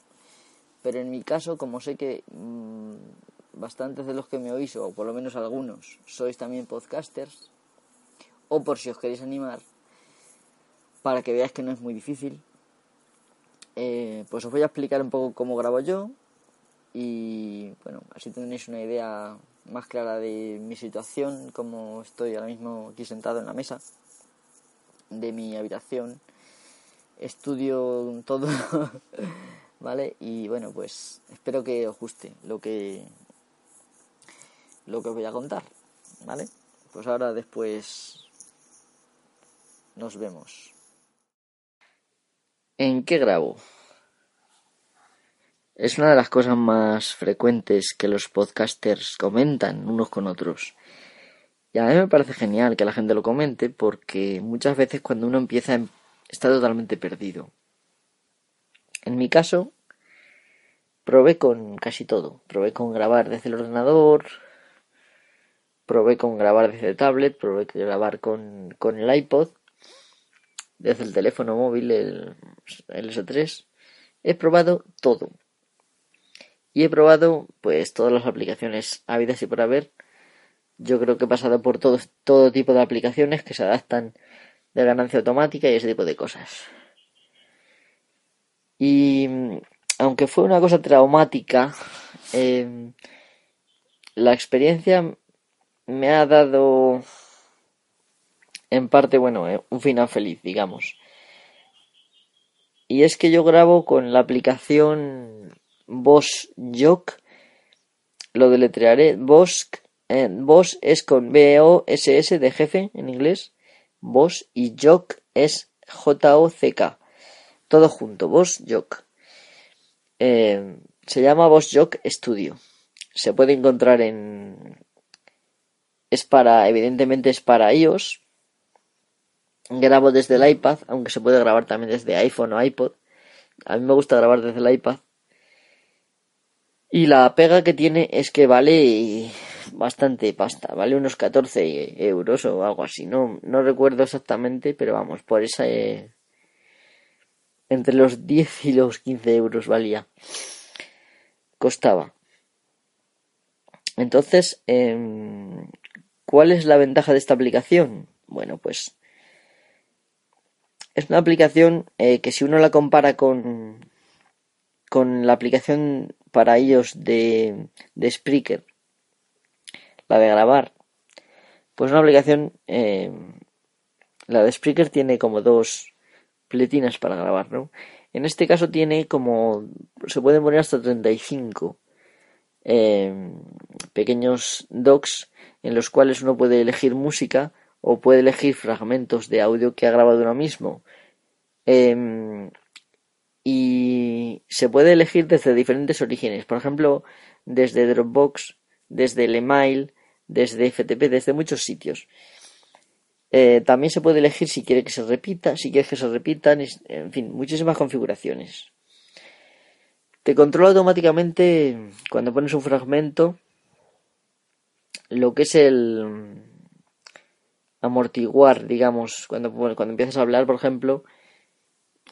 Pero en mi caso, como sé que mm, bastantes de los que me oís, o por lo menos algunos, sois también podcasters, o por si os queréis animar, para que veáis que no es muy difícil, eh, pues os voy a explicar un poco cómo grabo yo y bueno, así tenéis una idea más clara de mi situación, como estoy ahora mismo aquí sentado en la mesa de mi habitación. Estudio todo, ¿vale? Y bueno, pues espero que os guste lo que lo que os voy a contar, ¿vale? Pues ahora después nos vemos. ¿En qué grabo? Es una de las cosas más frecuentes que los podcasters comentan unos con otros. Y a mí me parece genial que la gente lo comente porque muchas veces cuando uno empieza em, está totalmente perdido. En mi caso, probé con casi todo. Probé con grabar desde el ordenador, probé con grabar desde el tablet, probé con grabar con, con el iPod, desde el teléfono móvil, el, el S3. He probado todo. Y he probado pues todas las aplicaciones habidas y por haber. Yo creo que he pasado por todo, todo tipo de aplicaciones que se adaptan de ganancia automática y ese tipo de cosas. Y aunque fue una cosa traumática, em, la experiencia me ha dado en parte, bueno, eh, un final feliz, digamos. Y es que yo grabo con la aplicación Boss Jock. Lo deletrearé. Eh, Boss es con B-O-S-S de jefe en inglés. Boss y Jock es J-O-C-K. Todo junto. Boss Jock. Eh, se llama Boss Jock Studio. Se puede encontrar en. Es para, evidentemente es para iOS. Grabo desde el iPad, aunque se puede grabar también desde iPhone o iPod. A mí me gusta grabar desde el iPad. Y la pega que tiene es que vale bastante pasta, vale unos 14 euros o algo así, no, no recuerdo exactamente, pero vamos, por esa... Eh, entre los 10 y los 15 euros valía. Costaba. Entonces, em, ¿cuál es la ventaja de esta aplicación? Bueno, pues es una aplicación eh, que si uno la compara con, con la aplicación para ellos de, de Spreaker, la de grabar, pues una aplicación, eh, la de Spreaker tiene como dos pletinas para grabar, ¿no? En este caso tiene como, se pueden poner hasta 35 eh, pequeños docks en los cuales uno puede elegir música o puede elegir fragmentos de audio que ha grabado uno mismo. Y se puede elegir desde diferentes orígenes, por ejemplo, desde Dropbox, desde el email, desde FTP, desde muchos sitios. Eh, también se puede elegir si quiere que se repita, si quiere que se repitan, en fin, muchísimas configuraciones. Te controla automáticamente cuando pones un fragmento lo que es el amortiguar, digamos, cuando, cuando empiezas a hablar, por ejemplo,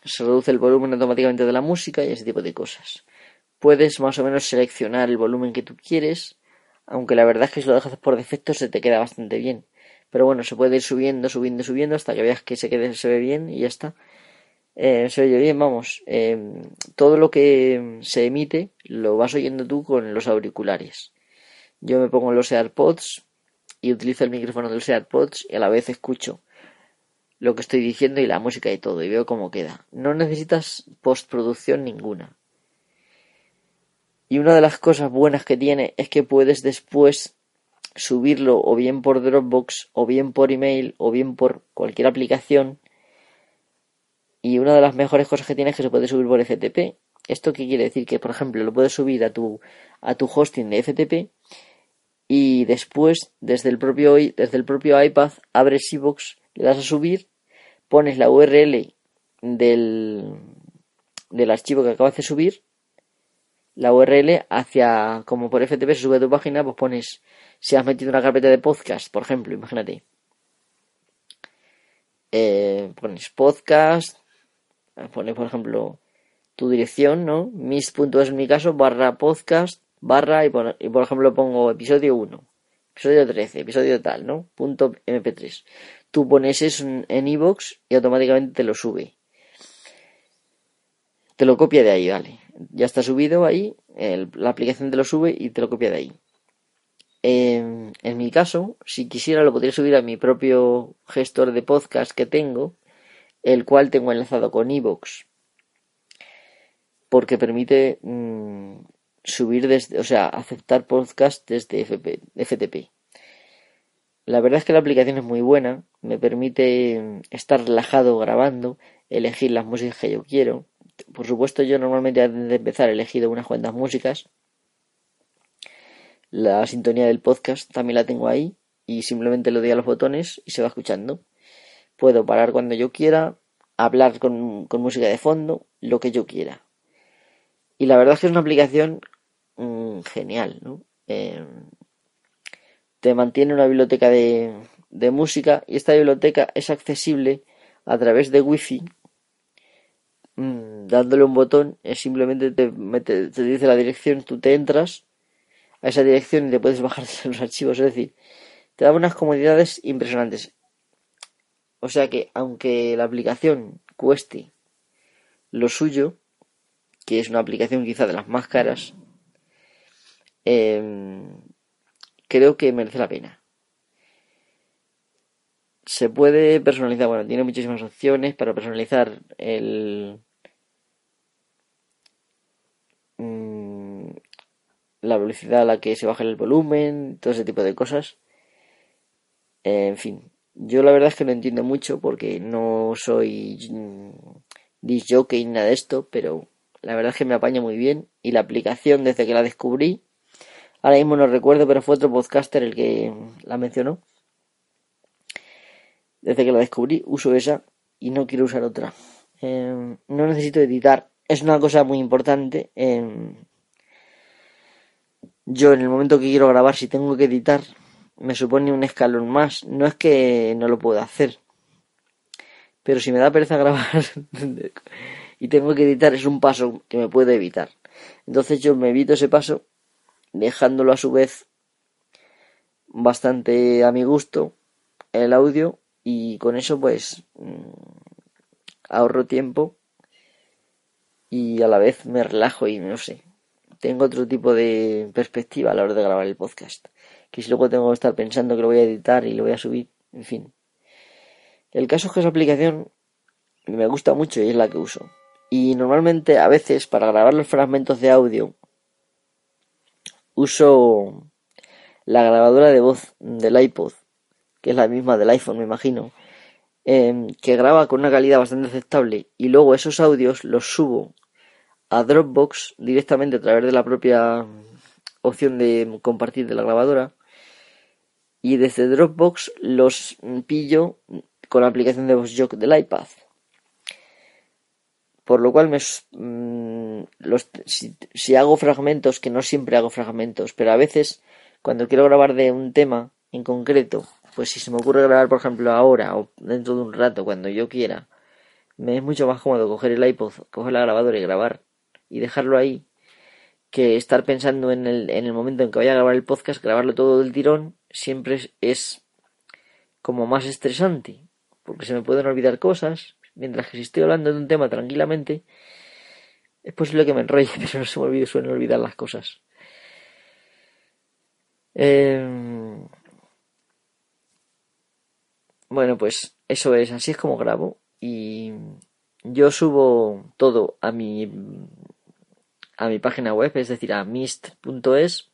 se reduce el volumen automáticamente de la música y ese tipo de cosas. Puedes más o menos seleccionar el volumen que tú quieres, aunque la verdad es que si lo dejas por defecto se te queda bastante bien. Pero bueno, se puede ir subiendo, subiendo, subiendo hasta que veas que se quede, se ve bien y ya está. Eh, se oye bien, vamos. Eh, todo lo que se emite lo vas oyendo tú con los auriculares. Yo me pongo los AirPods y utilizo el micrófono de los AirPods y a la vez escucho lo que estoy diciendo y la música y todo, y veo cómo queda. No necesitas postproducción ninguna. Y una de las cosas buenas que tiene es que puedes después subirlo o bien por Dropbox, o bien por email, o bien por cualquier aplicación. Y una de las mejores cosas que tiene es que se puede subir por FTP. ¿Esto qué quiere decir? Que, por ejemplo, lo puedes subir a tu, a tu hosting de FTP y después, desde el propio, desde el propio iPad, abres iVoox, le das a subir pones la URL del, del archivo que acabas de subir, la URL hacia, como por FTP se sube tu página, pues pones, si has metido una carpeta de podcast, por ejemplo, imagínate. Eh, pones podcast, pones por ejemplo tu dirección, ¿no? mis.es en mi caso, barra podcast, barra, y por, y por ejemplo pongo episodio 1, episodio 13, episodio tal, ¿no? Punto mp3 tú pones eso en iVoox y automáticamente te lo sube. Te lo copia de ahí, vale. Ya está subido ahí, la aplicación te lo sube y te lo copia de ahí. En, en mi caso, si quisiera lo podría subir a mi propio gestor de podcast que tengo, el cual tengo enlazado con iVoox. Porque permite mm, subir desde, o sea, aceptar podcast desde FTP. La verdad es que la aplicación es muy buena, me permite estar relajado grabando, elegir las músicas que yo quiero. Por supuesto, yo normalmente antes de empezar he elegido unas cuantas músicas. La sintonía del podcast también la tengo ahí y simplemente le doy a los botones y se va escuchando. Puedo parar cuando yo quiera, hablar con, con música de fondo, lo que yo quiera. Y la verdad es que es una aplicación mm, genial, ¿no? Em, te mantiene una biblioteca de, de música y esta biblioteca es accesible a través de wifi. Mm, dándole un botón simplemente te, te dice la dirección tú te entras a esa dirección y te puedes bajar los archivos. Es decir te da unas comodidades impresionantes. O sea que aunque la aplicación cueste lo suyo que es una aplicación quizá de las más caras eh, creo que merece la pena. Se puede personalizar, bueno, tiene muchísimas opciones para personalizar el... Mm, la velocidad a la que se baja el volumen, todo ese tipo de cosas. En fin, yo la verdad es que no entiendo mucho porque no soy disc jockey ni nada de esto, pero la verdad es que me apaña muy bien y la aplicación desde que la descubrí Ahora mismo no recuerdo, pero fue otro podcaster el que la mencionó. Desde que la descubrí, uso esa y no quiero usar otra. Em, no necesito editar. Es una cosa muy importante. Em, yo en el momento que quiero grabar, si tengo que editar, me supone un escalón más. No es que no lo pueda hacer. Pero si me da pereza grabar y tengo que editar, es un paso que me puedo evitar. Entonces yo me evito ese paso dejándolo a su vez bastante a mi gusto el audio y con eso pues mm, ahorro tiempo y a la vez me relajo y no sé tengo otro tipo de perspectiva a la hora de grabar el podcast que si luego tengo que estar pensando que lo voy a editar y lo voy a subir en fin. El caso es que esa aplicación me gusta mucho y es la que uso. Y normalmente a veces para grabar los fragmentos de audio uso la grabadora de voz del iPod, que es la misma del iPhone, me imagino, em, que graba con una calidad bastante aceptable y luego esos audios los subo a Dropbox directamente a través de la propia opción de compartir de la grabadora y desde Dropbox los pillo con la aplicación de VoiceJock del iPad. Por lo cual me, mm, los, si, hago fragmentos, que no siempre hago fragmentos, pero a veces cuando quiero grabar de un tema en concreto, pues si se me ocurre grabar, por ejemplo, ahora o dentro de un rato, cuando yo quiera, me es mucho más cómodo coger el iPod, coger la grabadora y grabar y dejarlo ahí, que estar pensando en el, en el momento en que vaya a grabar el podcast, grabarlo todo del tirón, siempre es como más estresante, porque se me pueden olvidar cosas, mientras que si estoy hablando de un tema tranquilamente, es posible que me enrolle, pero no se me olvide, suelen olvidar las cosas. Em, bueno, pues eso es, así es como grabo y yo subo todo a mi a mi página web, es decir, a mist.es,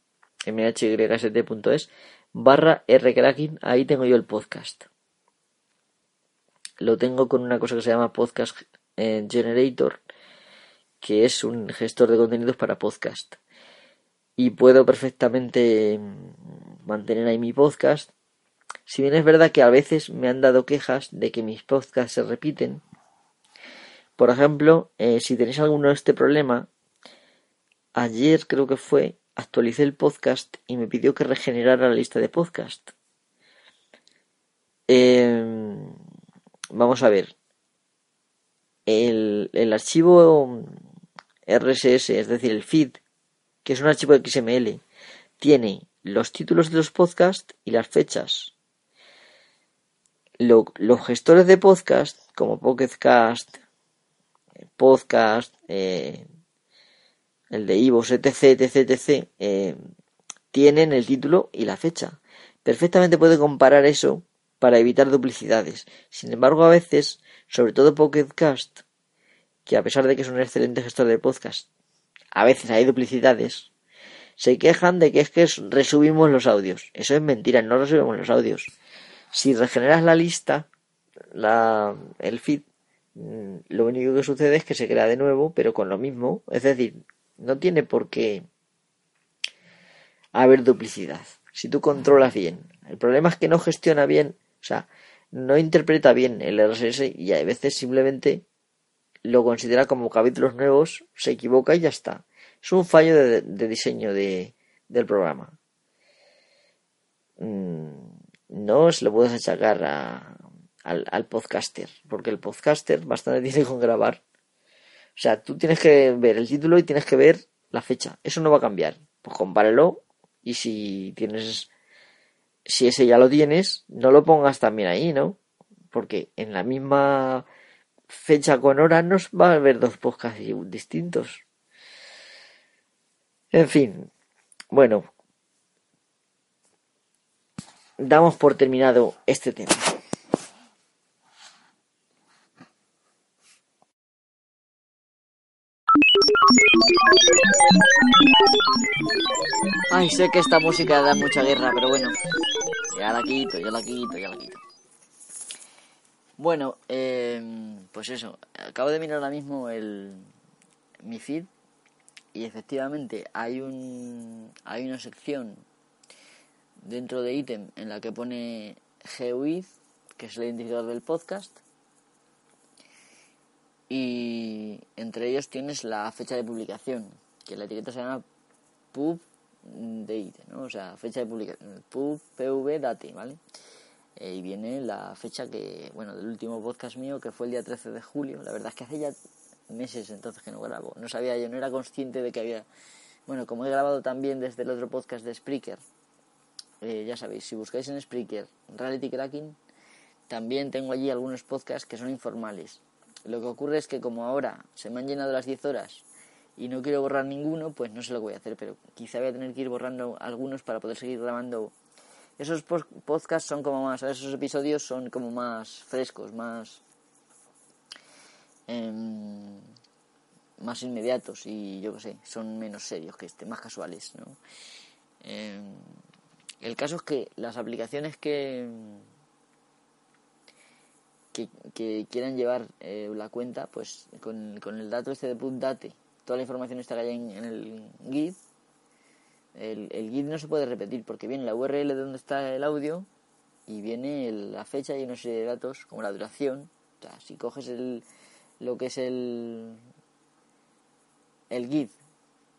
mhyst.es barra rcracking, ahí tengo yo el podcast lo tengo con una cosa que se llama Podcast eh, Generator, que es un gestor de contenidos para podcast. Y puedo perfectamente mm, mantener ahí mi podcast. Si bien es verdad que a veces me han dado quejas de que mis podcasts se repiten. Por ejemplo, eh, si tenéis alguno de este problema, ayer creo que fue, actualicé el podcast y me pidió que regenerara la lista de podcast. Eh, vamos a ver, el, el archivo RSS, es decir, el feed, que es un archivo XML, tiene los títulos de los podcasts y las fechas. los gestores de podcast, como Pocketcast, Podcast, eh, el de Ivo, etc, etc, etc, eh, tienen el título y la fecha. Perfectamente puede comparar eso para evitar duplicidades. Sin embargo, a veces, sobre todo Pocket Cast, que a pesar de que es un excelente gestor de podcast, a veces hay duplicidades, se quejan de que es que resubimos los audios. Eso es mentira, no resubimos los audios. Si regeneras la lista, la, el feed, mm, lo único que sucede es que se crea de nuevo, pero con lo mismo. Es decir, no tiene por qué haber duplicidad. Si tú controlas bien. El problema es que no gestiona bien o sea, no interpreta bien el RSS y a veces simplemente lo considera como capítulos nuevos, se equivoca y ya está.
Es un fallo de, diseño de, del programa. Mm, no se lo puedes achacar al, al podcaster, porque el podcaster bastante tiene con grabar. O sea, tú tienes que ver el título y tienes que ver la fecha. Eso no va a cambiar. Pues compárelo y si tienes, si ese ya lo tienes, no lo pongas también ahí, ¿no? Porque en la misma fecha con hora no va a haber dos podcasts distintos. En fin, bueno, damos por terminado este tema.
Ay, sé que esta música da mucha guerra, pero bueno. Ya la quito, ya la quito, ya la quito. Bueno, eh, pues eso. Acabo de mirar ahora mismo el mi feed y efectivamente hay un hay una sección dentro de ítem en la que pone GeoID, que es el identificador del podcast, y entre ellos tienes la fecha de publicación, que la etiqueta se llama pub date, ¿no? O sea, fecha de publicación, pub, pv, date, ¿vale? Eh, y viene la fecha que, bueno, del último podcast mío, que fue el día 13 de julio. La verdad es que hace ya meses entonces que no grabo. No sabía, yo no era consciente de que había... Bueno, como he grabado también desde el otro podcast de Spreaker, eh, ya sabéis, si buscáis en Spreaker Reality Cracking, también tengo allí algunos podcasts que son informales. Lo que ocurre es que como ahora se me han llenado las 10 horas y no quiero borrar ninguno, pues no sé lo que voy a hacer, pero quizá voy a tener que ir borrando algunos para poder seguir grabando. Esos podcasts son como más, esos episodios son como más frescos, más em, más inmediatos y yo qué sé, son menos serios que este, más casuales, ¿no? Em, el caso es que las aplicaciones que que, quieran llevar eh, la cuenta, pues con, con el dato este de date toda la información está que en, en el guide, el, el guide no se puede repetir porque viene la URL de donde está el audio y viene la fecha y una serie de datos como la duración. O sea, si coges el, lo que es el, el guide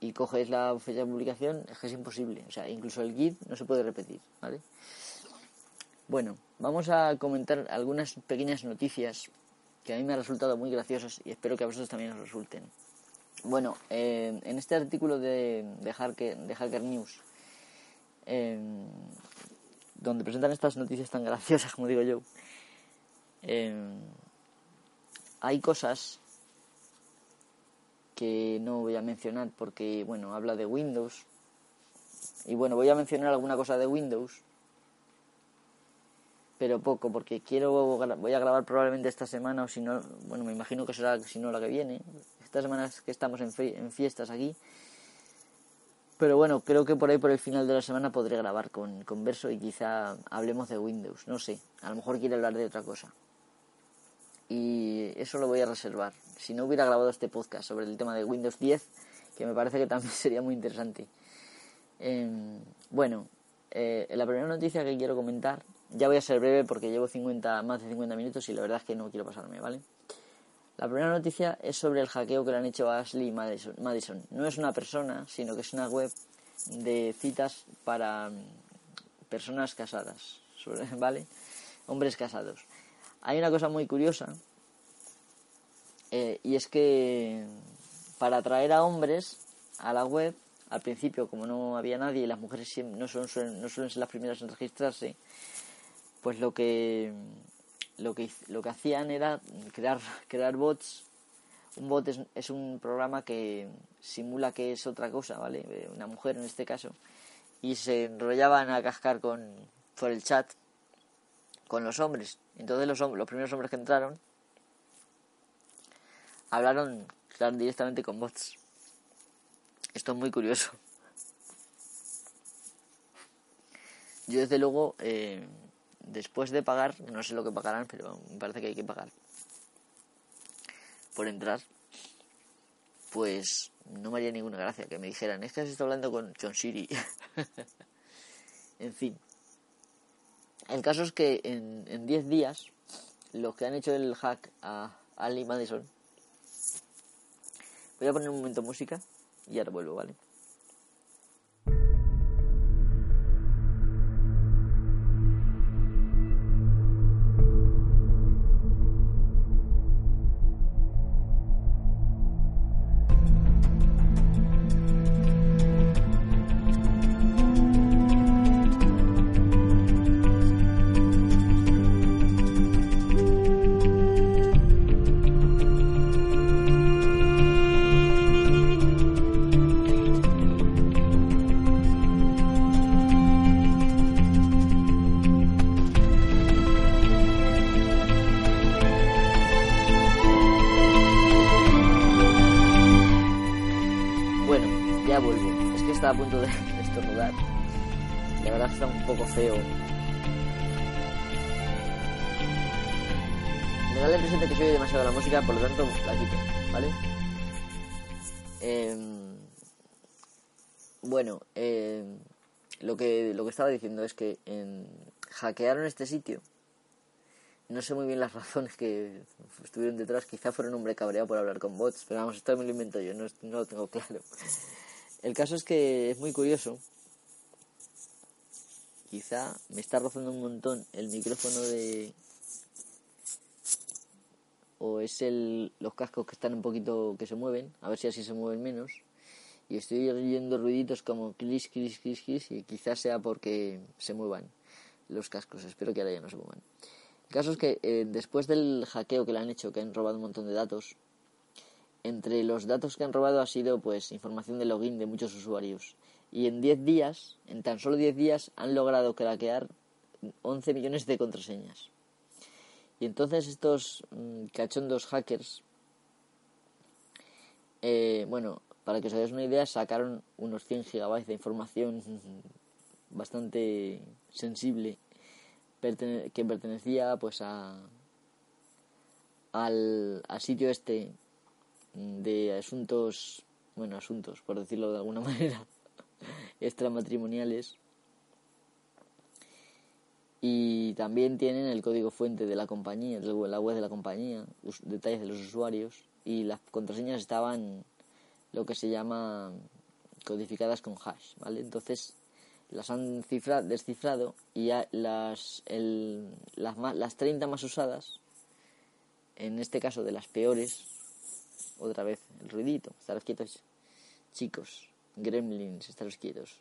y coges la fecha de publicación, es que es imposible. O sea, incluso el guide no se puede repetir, ¿vale? Bueno, vamos a comentar algunas pequeñas noticias que a mí me han resultado muy graciosas y espero que a vosotros también os resulten. Bueno, eh, en este artículo de, Hacker News, eh, donde presentan estas noticias tan graciosas, como digo yo, eh, hay cosas que no voy a mencionar porque, bueno, habla de Windows. Y bueno, voy a mencionar alguna cosa de Windows, pero poco, porque quiero, voy a grabar probablemente esta semana, o si no, bueno, me imagino que será, si no, la que viene, estas semanas que estamos en, en fiestas aquí. Pero bueno, creo que por ahí por el final de la semana podré grabar con, Verso y quizá hablemos de Windows, no sé, a lo mejor quiere hablar de otra cosa. Y eso lo voy a reservar. Si no hubiera grabado este podcast sobre el tema de Windows 10, que me parece que también sería muy interesante. Em, bueno, eh, la primera noticia que quiero comentar, ya voy a ser breve porque llevo 50, más de 50 minutos y la verdad es que no quiero pasarme, ¿vale? La primera noticia es sobre el hackeo que le han hecho a Ashley Madison. No es una persona, sino que es una web de citas para mm, personas casadas, ¿vale? Hombres casados. Hay una cosa muy curiosa eh, y es que para atraer a hombres a la web, al principio como no había nadie y las mujeres no no suelen ser las primeras en registrarse, pues lo que lo que, lo que hacían era crear, crear bots. Un bot es, es, un programa que simula que es otra cosa, ¿vale? Eh, una mujer en este caso. Y se enrollaban a cascar con, por el chat con los hombres. Entonces los, los primeros hombres que entraron hablaron claro, directamente con bots. Esto es muy curioso. Yo desde luego eh, después de pagar, no sé lo que pagarán, pero me parece que hay que pagar por entrar, pues no me haría ninguna gracia que me dijeran, es que has estado hablando con John Siri. en fin. El caso es que en 10 días, los que han hecho el hack a Ali Madison, voy a poner un momento música y ahora vuelvo, ¿vale? Me da la impresión de que se oye demasiado la música, por lo tanto la quito, ¿vale? Em, bueno, em, lo que lo que estaba diciendo es que hackearon este sitio. No sé muy bien las razones que estuvieron detrás. Quizá fuera un hombre cabreado por hablar con bots, pero vamos, esto me lo invento yo, no, no lo tengo claro. El caso es que es muy curioso. Quizá me está rozando un montón el micrófono de... O es el, los cascos que están un poquito que se mueven, a ver si así se mueven menos. Y estoy oyendo ruiditos como clis, clis, clis, clis, y quizás sea porque se muevan los cascos. Espero que ahora ya no se muevan. El caso es que eh, después del hackeo que le han hecho, que han robado un montón de datos, entre los datos que han robado ha sido pues información de login de muchos usuarios. Y en 10 días, en tan solo 10 días, han logrado craquear 11 millones de contraseñas. Y entonces estos mm, cachondos hackers, eh, bueno, para que os hagáis una idea, sacaron unos 100 gigabytes de información bastante sensible que pertenecía pues a al, al sitio este de asuntos bueno asuntos por decirlo de alguna manera extramatrimoniales y también tienen el código fuente de la compañía la web de la compañía us- detalles de los usuarios y las contraseñas estaban lo que se llama codificadas con hash vale entonces las han cifra- descifrado y las, el, las, ma- las 30 más usadas, en este caso de las peores, otra vez el ruidito, estaros quietos, chicos, gremlins, estaros quietos.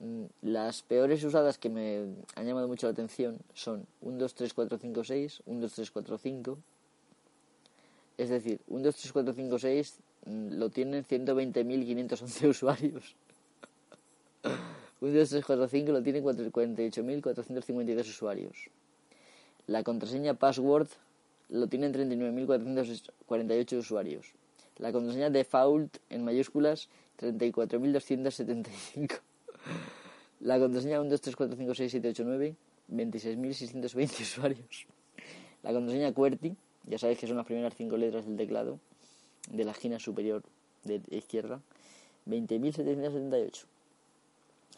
Mm, Las peores usadas que me han llamado mucho la atención son 1, 2, 3, 4, 5, 6, 1, 2, 3, 4, 5. Es decir, 1, 2, 3, 4, 5, 6 mm, lo tienen 120.511 usuarios. 1, 2, 3, 4, 5 lo tienen 48.452 usuarios. La contraseña password lo tienen 39.448 usuarios. La contraseña default en mayúsculas 34.275. La contraseña 1, 2, 3, 4, 5, 6, 7, 8, 9 26.620 usuarios. La contraseña QWERTY, ya sabéis que son las primeras cinco letras del teclado de la esquina superior de izquierda, 20.778.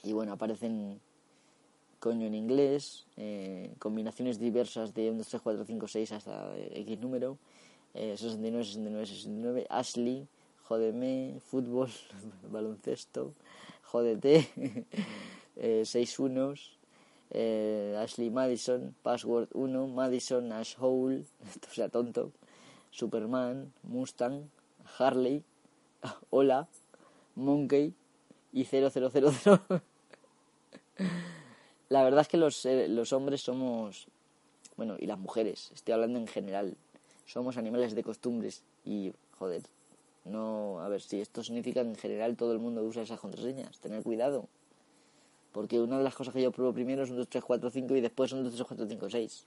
Y bueno, aparecen coño en inglés, eh, combinaciones diversas de 1, 2, 3, 4, 5, 6 hasta X número, eh, 69, 69, 69, Ashley, jódeme, fútbol, baloncesto, jódete, eh, 6 unos, eh, Ashley Madison, password 1, Madison, Ashhole, o sea, tonto, Superman, Mustang, Harley, Hola, Monkey y 0000. La verdad es que los, eh, los hombres somos, bueno, y las mujeres, estoy hablando en general, somos animales de costumbres y, joder, no, a ver, si esto significa que en general todo el mundo usa esas contraseñas, tener cuidado. Porque una de las cosas que yo pruebo primero es un 2, 3, 4, 5 y después un 2, 3, 4, 5, 6.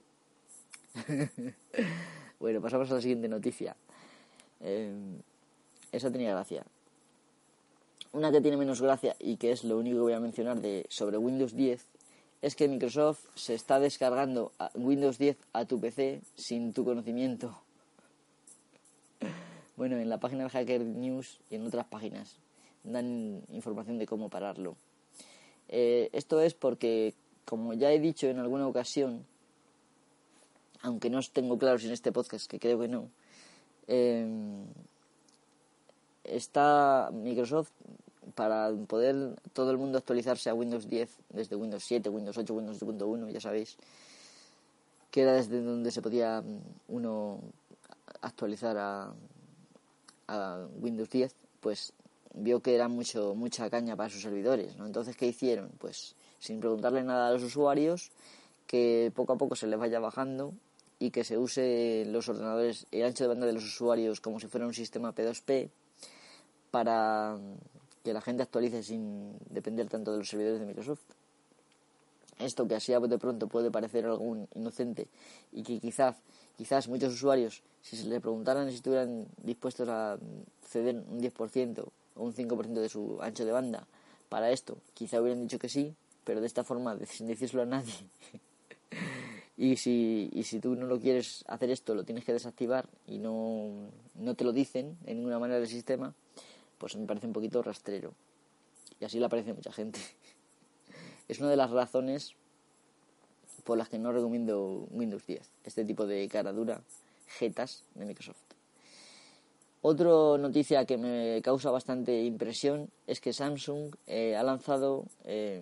bueno, pasamos a la siguiente noticia. Eh, esa tenía gracia. Una que tiene menos gracia y que es lo único que voy a mencionar de sobre Windows 10 es que Microsoft se está descargando Windows 10 a tu PC sin tu conocimiento. Bueno, en la página de Hacker News y en otras páginas dan información de cómo pararlo. Eh, esto es porque, como ya he dicho en alguna ocasión, aunque no os tengo claro si en este podcast, que creo que no, eh, está Microsoft para poder todo el mundo actualizarse a Windows 10 desde Windows 7, Windows 8, Windows 2.1, ya sabéis, que era desde donde se podía mm, uno actualizar a, a Windows 10, pues vio que era mucho mucha caña para sus servidores, ¿no? Entonces, ¿qué hicieron? Pues sin preguntarle nada a los usuarios, que poco a poco se les vaya bajando y que se use los ordenadores, el ancho de banda de los usuarios como si fuera un sistema P2P para que la gente actualice sin depender tanto de los servidores de Microsoft. Esto que así de pronto puede parecer algún inocente y que quizás, quizás muchos usuarios, si se les preguntaran si estuvieran dispuestos a ceder un 10% o un 5% de su ancho de banda para esto, quizá hubieran dicho que sí, pero de esta forma, sin decírselo a nadie. y, si, y si tú no lo quieres hacer esto, lo tienes que desactivar y no, no te lo dicen en ninguna manera del sistema, pues me parece un poquito rastrero. Y así le aparece mucha gente. es una de las razones por las que no recomiendo Windows 10, este tipo de cara dura, jetas de Microsoft. Otra noticia que me causa bastante impresión es que Samsung eh, ha lanzado eh,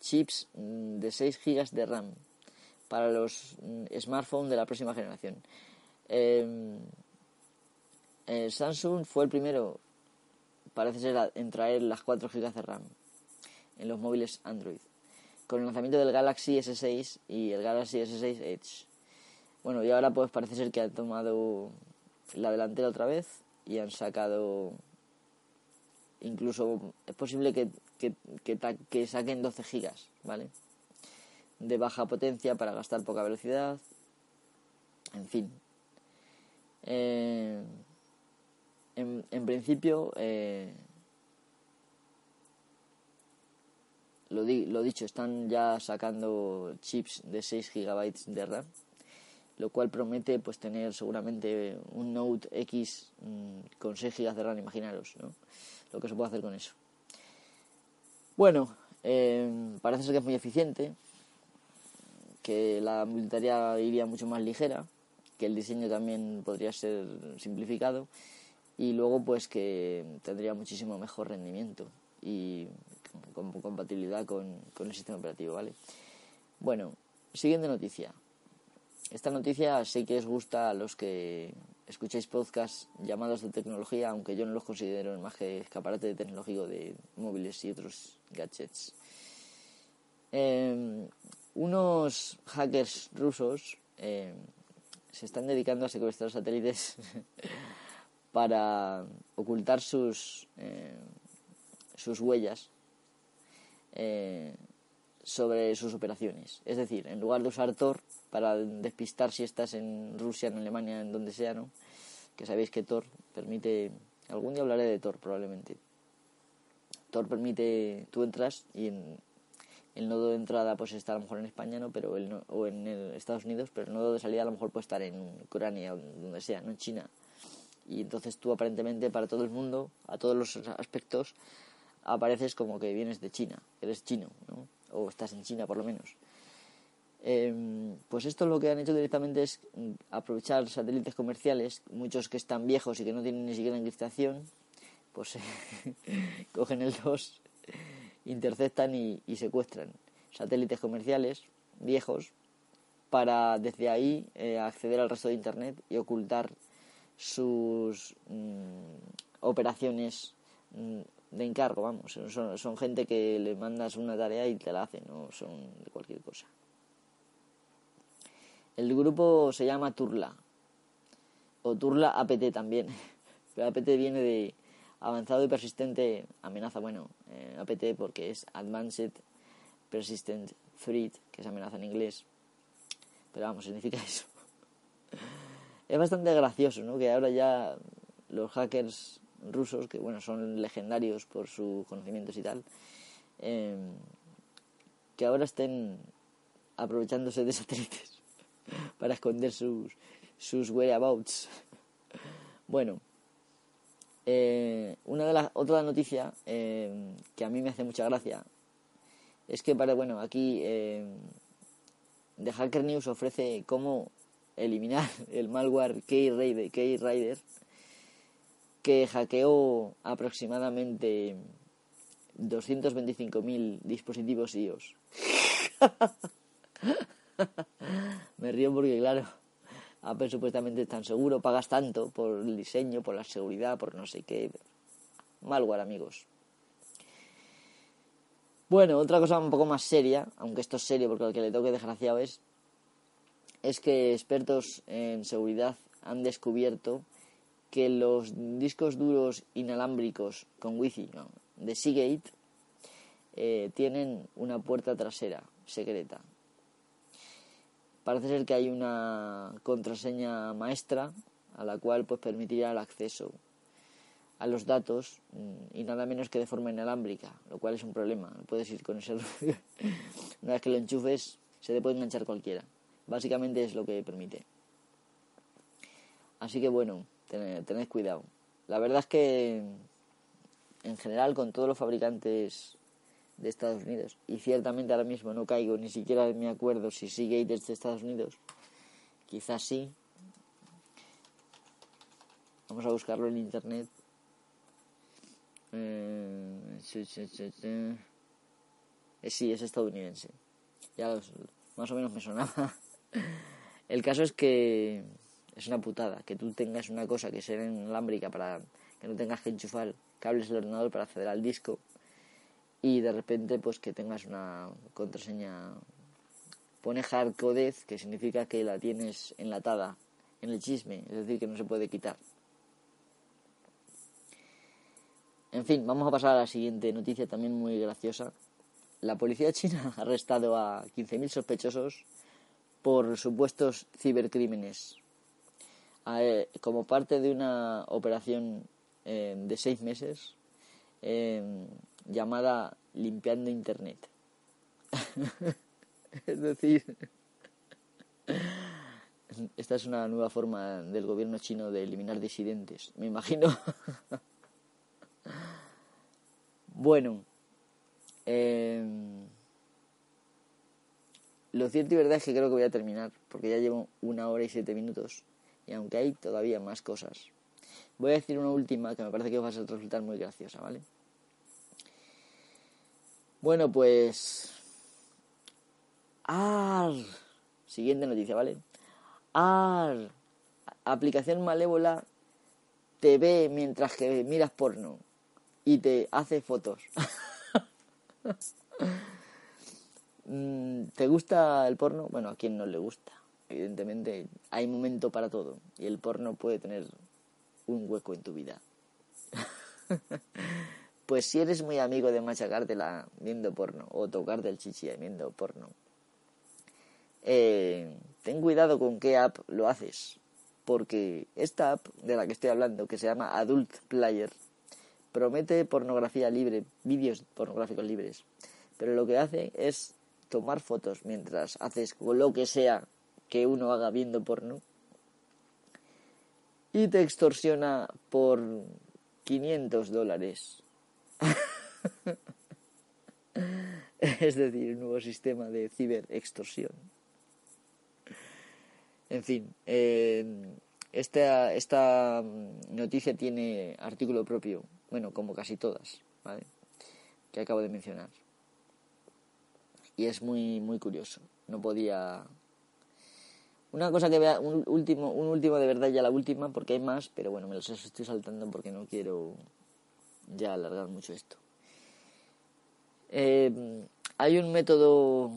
chips de 6 GB de RAM para los mm, smartphones de la próxima generación. Em, eh, Samsung fue el primero, parece ser, en traer las 4 GB de RAM en los móviles Android, con el lanzamiento del Galaxy S6 y el Galaxy S6 Edge. Bueno, y ahora pues parece ser que han tomado la delantera otra vez y han sacado incluso es posible que, que, que, saquen 12 gigas, ¿vale? De baja potencia para gastar poca velocidad. En fin. Eh, en, en, principio, eh, lo, di, lo dicho, están ya sacando chips de 6 gigabytes de RAM lo cual promete pues tener seguramente un Note X mm, con 6 GB de RAM, imaginaros, ¿no? Lo que se puede hacer con eso. Bueno, eh, parece ser que es muy eficiente, que la militaria iría mucho más ligera, que el diseño también podría ser simplificado y luego pues que tendría muchísimo mejor rendimiento y con, compatibilidad con, el sistema operativo, ¿vale? Bueno, siguiente noticia. Esta noticia sé que os gusta a los que escucháis podcasts llamados de tecnología, aunque yo no los considero más que escaparate tecnológico de móviles y otros gadgets. Em, unos hackers rusos em, se están dedicando a secuestrar satélites para ocultar sus, em, sus huellas eh, sobre sus operaciones. Es decir, en lugar de usar Tor para despistar si estás en Rusia, en Alemania, en donde sea, ¿no? Que sabéis que Tor permite... Algún día hablaré de Tor probablemente. Tor permite... Tú entras y el nodo de entrada pues está a lo mejor en España, ¿no? Pero el o en Estados Unidos, pero el nodo de salida a lo mejor puede estar en Ucrania o donde sea, no en China. Y entonces tú aparentemente para todo el mundo, a todos los aspectos, apareces como que vienes de China, eres chino, ¿no? o estás en China por lo menos. Em, pues esto lo que han hecho directamente es aprovechar satélites comerciales, muchos que están viejos y que no tienen ni siquiera encriptación, pues cogen el 2, interceptan y, secuestran satélites comerciales viejos para desde ahí eh, acceder al resto de Internet y ocultar sus mm, operaciones mm, de encargo, vamos. Son, gente que le mandas una tarea y te la hacen, no son de cualquier cosa. El grupo se llama Turla. O Turla APT también. Pero APT viene de avanzado y persistente amenaza. Bueno, eh, APT porque es Advanced Persistent Threat, que es amenaza en inglés. Pero vamos, significa eso. es bastante gracioso, ¿no? Que ahora ya los hackers rusos, que bueno, son legendarios por sus conocimientos y tal, em, que ahora estén aprovechándose de satélites para esconder sus, sus whereabouts. bueno, eh, una de las otra noticia em, que a mí me hace mucha gracia es que para bueno aquí eh, The Hacker News ofrece cómo eliminar el malware Keyrider que hackeó aproximadamente 225.000 dispositivos iOS. Me río porque, claro, Apple supuestamente es tan seguro, pagas tanto por el diseño, por la seguridad, por no sé qué. Malware, amigos. Bueno, otra cosa un poco más seria, aunque esto es serio porque al que le toque desgraciado es, es que expertos en seguridad han descubierto que los discos duros inalámbricos con wifi de Seagate eh, tienen una puerta trasera secreta Parece ser que hay una contraseña maestra a la cual pues permitirá el acceso a los datos mm, y nada menos que de forma inalámbrica, lo cual es un problema. No puedes ir con ese una vez que lo enchufes se te puede enganchar cualquiera. Básicamente es lo que permite. Así que bueno, tened cuidado. La verdad es que en general con todos los fabricantes de Estados Unidos. Y ciertamente ahora mismo no caigo, ni siquiera me acuerdo si sigue desde Estados Unidos. Quizás sí. Vamos a buscarlo en internet. Eh, sí, es estadounidense. Ya más o menos me sonaba. El caso es que es una putada que tú tengas una cosa que sea inalámbrica para que no tengas que enchufar cables del ordenador para acceder al disco y de repente pues que tengas una contraseña pone hardcoded que significa que la tienes enlatada en el chisme es decir que no se puede quitar. En fin vamos a pasar a la siguiente noticia también muy graciosa. La policía china ha arrestado a 15.000 sospechosos por supuestos cibercrímenes eh, como parte de una operación eh, de seis meses eh, llamada Limpiando Internet. es decir, esta es una nueva forma del gobierno chino de eliminar disidentes, me imagino. bueno, em, lo cierto y verdad es que creo que voy a terminar, porque ya llevo una hora y siete minutos, y aunque hay todavía más cosas, voy a decir una última que me parece que va a resultar muy graciosa, ¿vale? Bueno, pues... AR. Siguiente noticia, ¿vale? AR. Aplicación malévola te ve mientras que miras porno y te hace fotos. Mm, ¿Te gusta el porno? Bueno, a quien no le gusta. Evidentemente hay momento para todo y el porno puede tener un hueco en tu vida. Pues si eres muy amigo de machacártela viendo porno o tocarte el chichi viendo porno, eh, ten cuidado con qué app lo haces. Porque esta app de la que estoy hablando, que se llama Adult Player, promete pornografía libre, vídeos pornográficos libres. Pero lo que hace es tomar fotos mientras haces lo que sea que uno haga viendo porno y te extorsiona por 500 dólares es decir, un nuevo sistema de ciberextorsión. En fin, esta, esta noticia tiene artículo propio, bueno, como casi todas, ¿vale? que acabo de mencionar. Y es muy, muy curioso. No podía... Una cosa que vea, un último, un último de verdad, ya la última, porque hay más, pero bueno, me los estoy saltando porque no quiero ya alargar mucho esto. Eh, hay un método,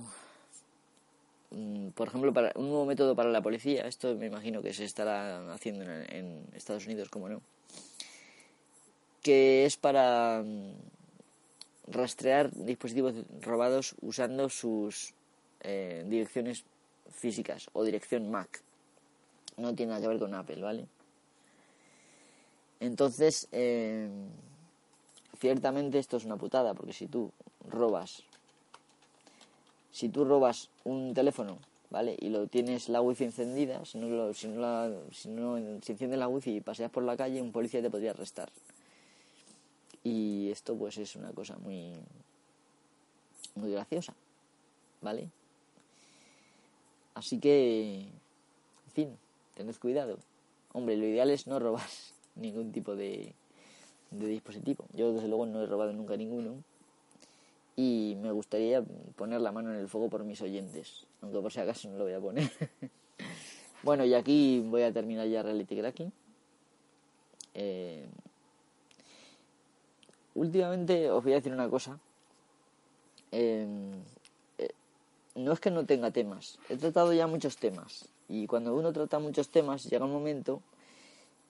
mm, por ejemplo, para un nuevo método para la policía. Esto me imagino que se estará haciendo en, Estados Unidos, como no, que es para mm, rastrear dispositivos robados usando sus eh, direcciones físicas o dirección MAC. No tiene nada que ver con Apple, ¿vale? Entonces, eh, ciertamente esto es una putada, porque si tú robas, si tú robas un teléfono, ¿vale? Y lo tienes la wifi encendida, si no, si no, la, si no si enciendes la wifi y paseas por la calle, un policía te podría arrestar. Y esto pues es una cosa muy, muy graciosa, ¿vale? Así que, en fin, tened cuidado. Hombre, lo ideal es no robar, ningún tipo de, dispositivo. Yo desde luego no he robado nunca ninguno y me gustaría poner la mano en el fuego por mis oyentes, aunque por si acaso no lo voy a poner. bueno, y aquí voy a terminar ya Reality Cracking. Eh, últimamente os voy a decir una cosa. Em, no es que no tenga temas, he tratado ya muchos temas. Y cuando uno trata muchos temas, llega un momento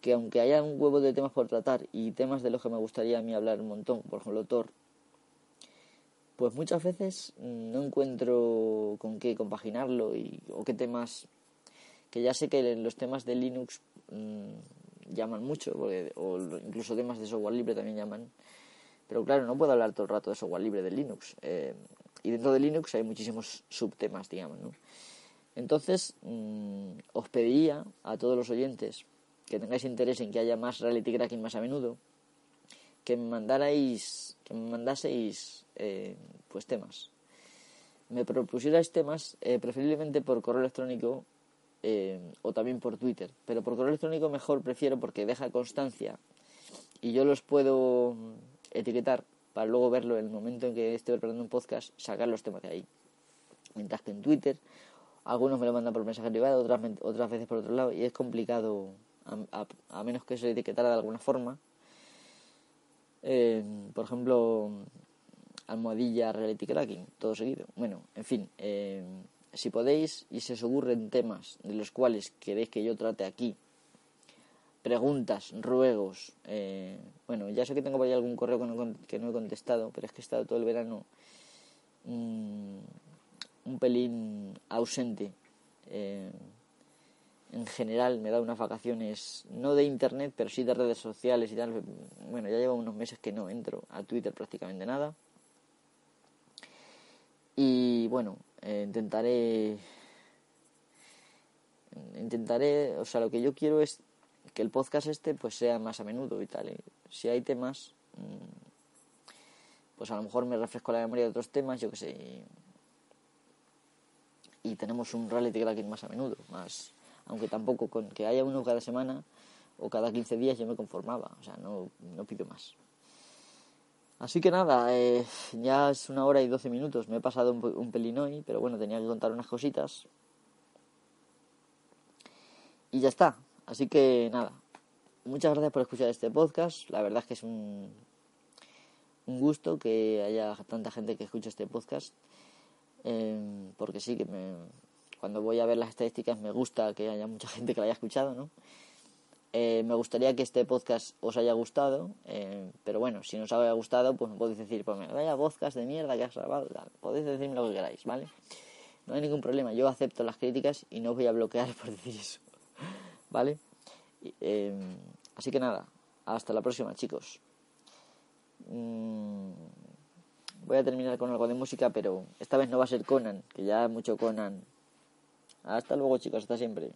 que aunque haya un huevo de temas por tratar y temas de los que me gustaría a mí hablar un montón, por ejemplo Thor, pues muchas veces no encuentro con qué compaginarlo y, o qué temas, que ya sé que los temas de Linux mmm, llaman mucho, o incluso temas de software libre también llaman, pero claro, no puedo hablar todo el rato de software libre de Linux. Eh, y dentro de Linux hay muchísimos subtemas, digamos, ¿no? Entonces, mmm, os pediría a todos los oyentes que tengáis interés en que haya más reality cracking más a menudo, que me mandarais, que me mandaseis eh, pues temas. Me propusierais temas eh, preferiblemente por correo electrónico eh, o también por Twitter, pero por correo electrónico mejor prefiero porque deja constancia y yo los puedo etiquetar para luego verlo en el momento en que esté preparando un podcast, sacar los temas de ahí. Mientras que en Twitter algunos me lo mandan por mensaje privado, otras, otras veces por otro lado y es complicado a, menos que se etiquetara de alguna forma. por ejemplo, almohadilla reality cracking, todo seguido. Bueno, en fin, eh, si podéis y se os ocurren temas de los cuales queréis que yo trate aquí, preguntas, ruegos, eh, bueno, ya sé que tengo por ahí algún correo que no, que no he contestado, pero es que he estado todo el verano mm, un pelín ausente. Eh, en general me da unas vacaciones, no de internet, pero sí de redes sociales y tal. Bueno, ya llevo unos meses que no entro a Twitter prácticamente nada. Y bueno, eh, intentaré. Intentaré, o sea, lo que yo quiero es que el podcast este pues sea más a menudo y tal. si hay temas, mm, pues a lo mejor me refresco la memoria de otros temas, yo que sé. Y, tenemos un reality cracking más a menudo, más aunque tampoco con que haya uno cada semana o cada 15 días yo me conformaba, o sea, no, no pido más. Así que nada, eh, ya es una hora y doce minutos. Me he pasado un, un pelín hoy, pero bueno, tenía que contar unas cositas. Y ya está. Así que nada, muchas gracias por escuchar este podcast. La verdad es que es un, un gusto que haya tanta gente que escuche este podcast. Eh, porque sí que me, cuando voy a ver las estadísticas me gusta que haya mucha gente que lo haya escuchado, ¿no? Eh, me gustaría que este podcast os haya gustado, eh, pero bueno, si no os haya gustado, pues me podéis decir, pues vaya podcast de mierda que has grabado, podéis decirme lo que queráis, ¿vale? No hay ningún problema, yo acepto las críticas y no os voy a bloquear por decir eso, ¿vale? Eh, así que nada, hasta la próxima, chicos. Mm, voy a terminar con algo de música, pero esta vez no va a ser Conan, que ya mucho Conan. Hasta luego, chicos, hasta siempre.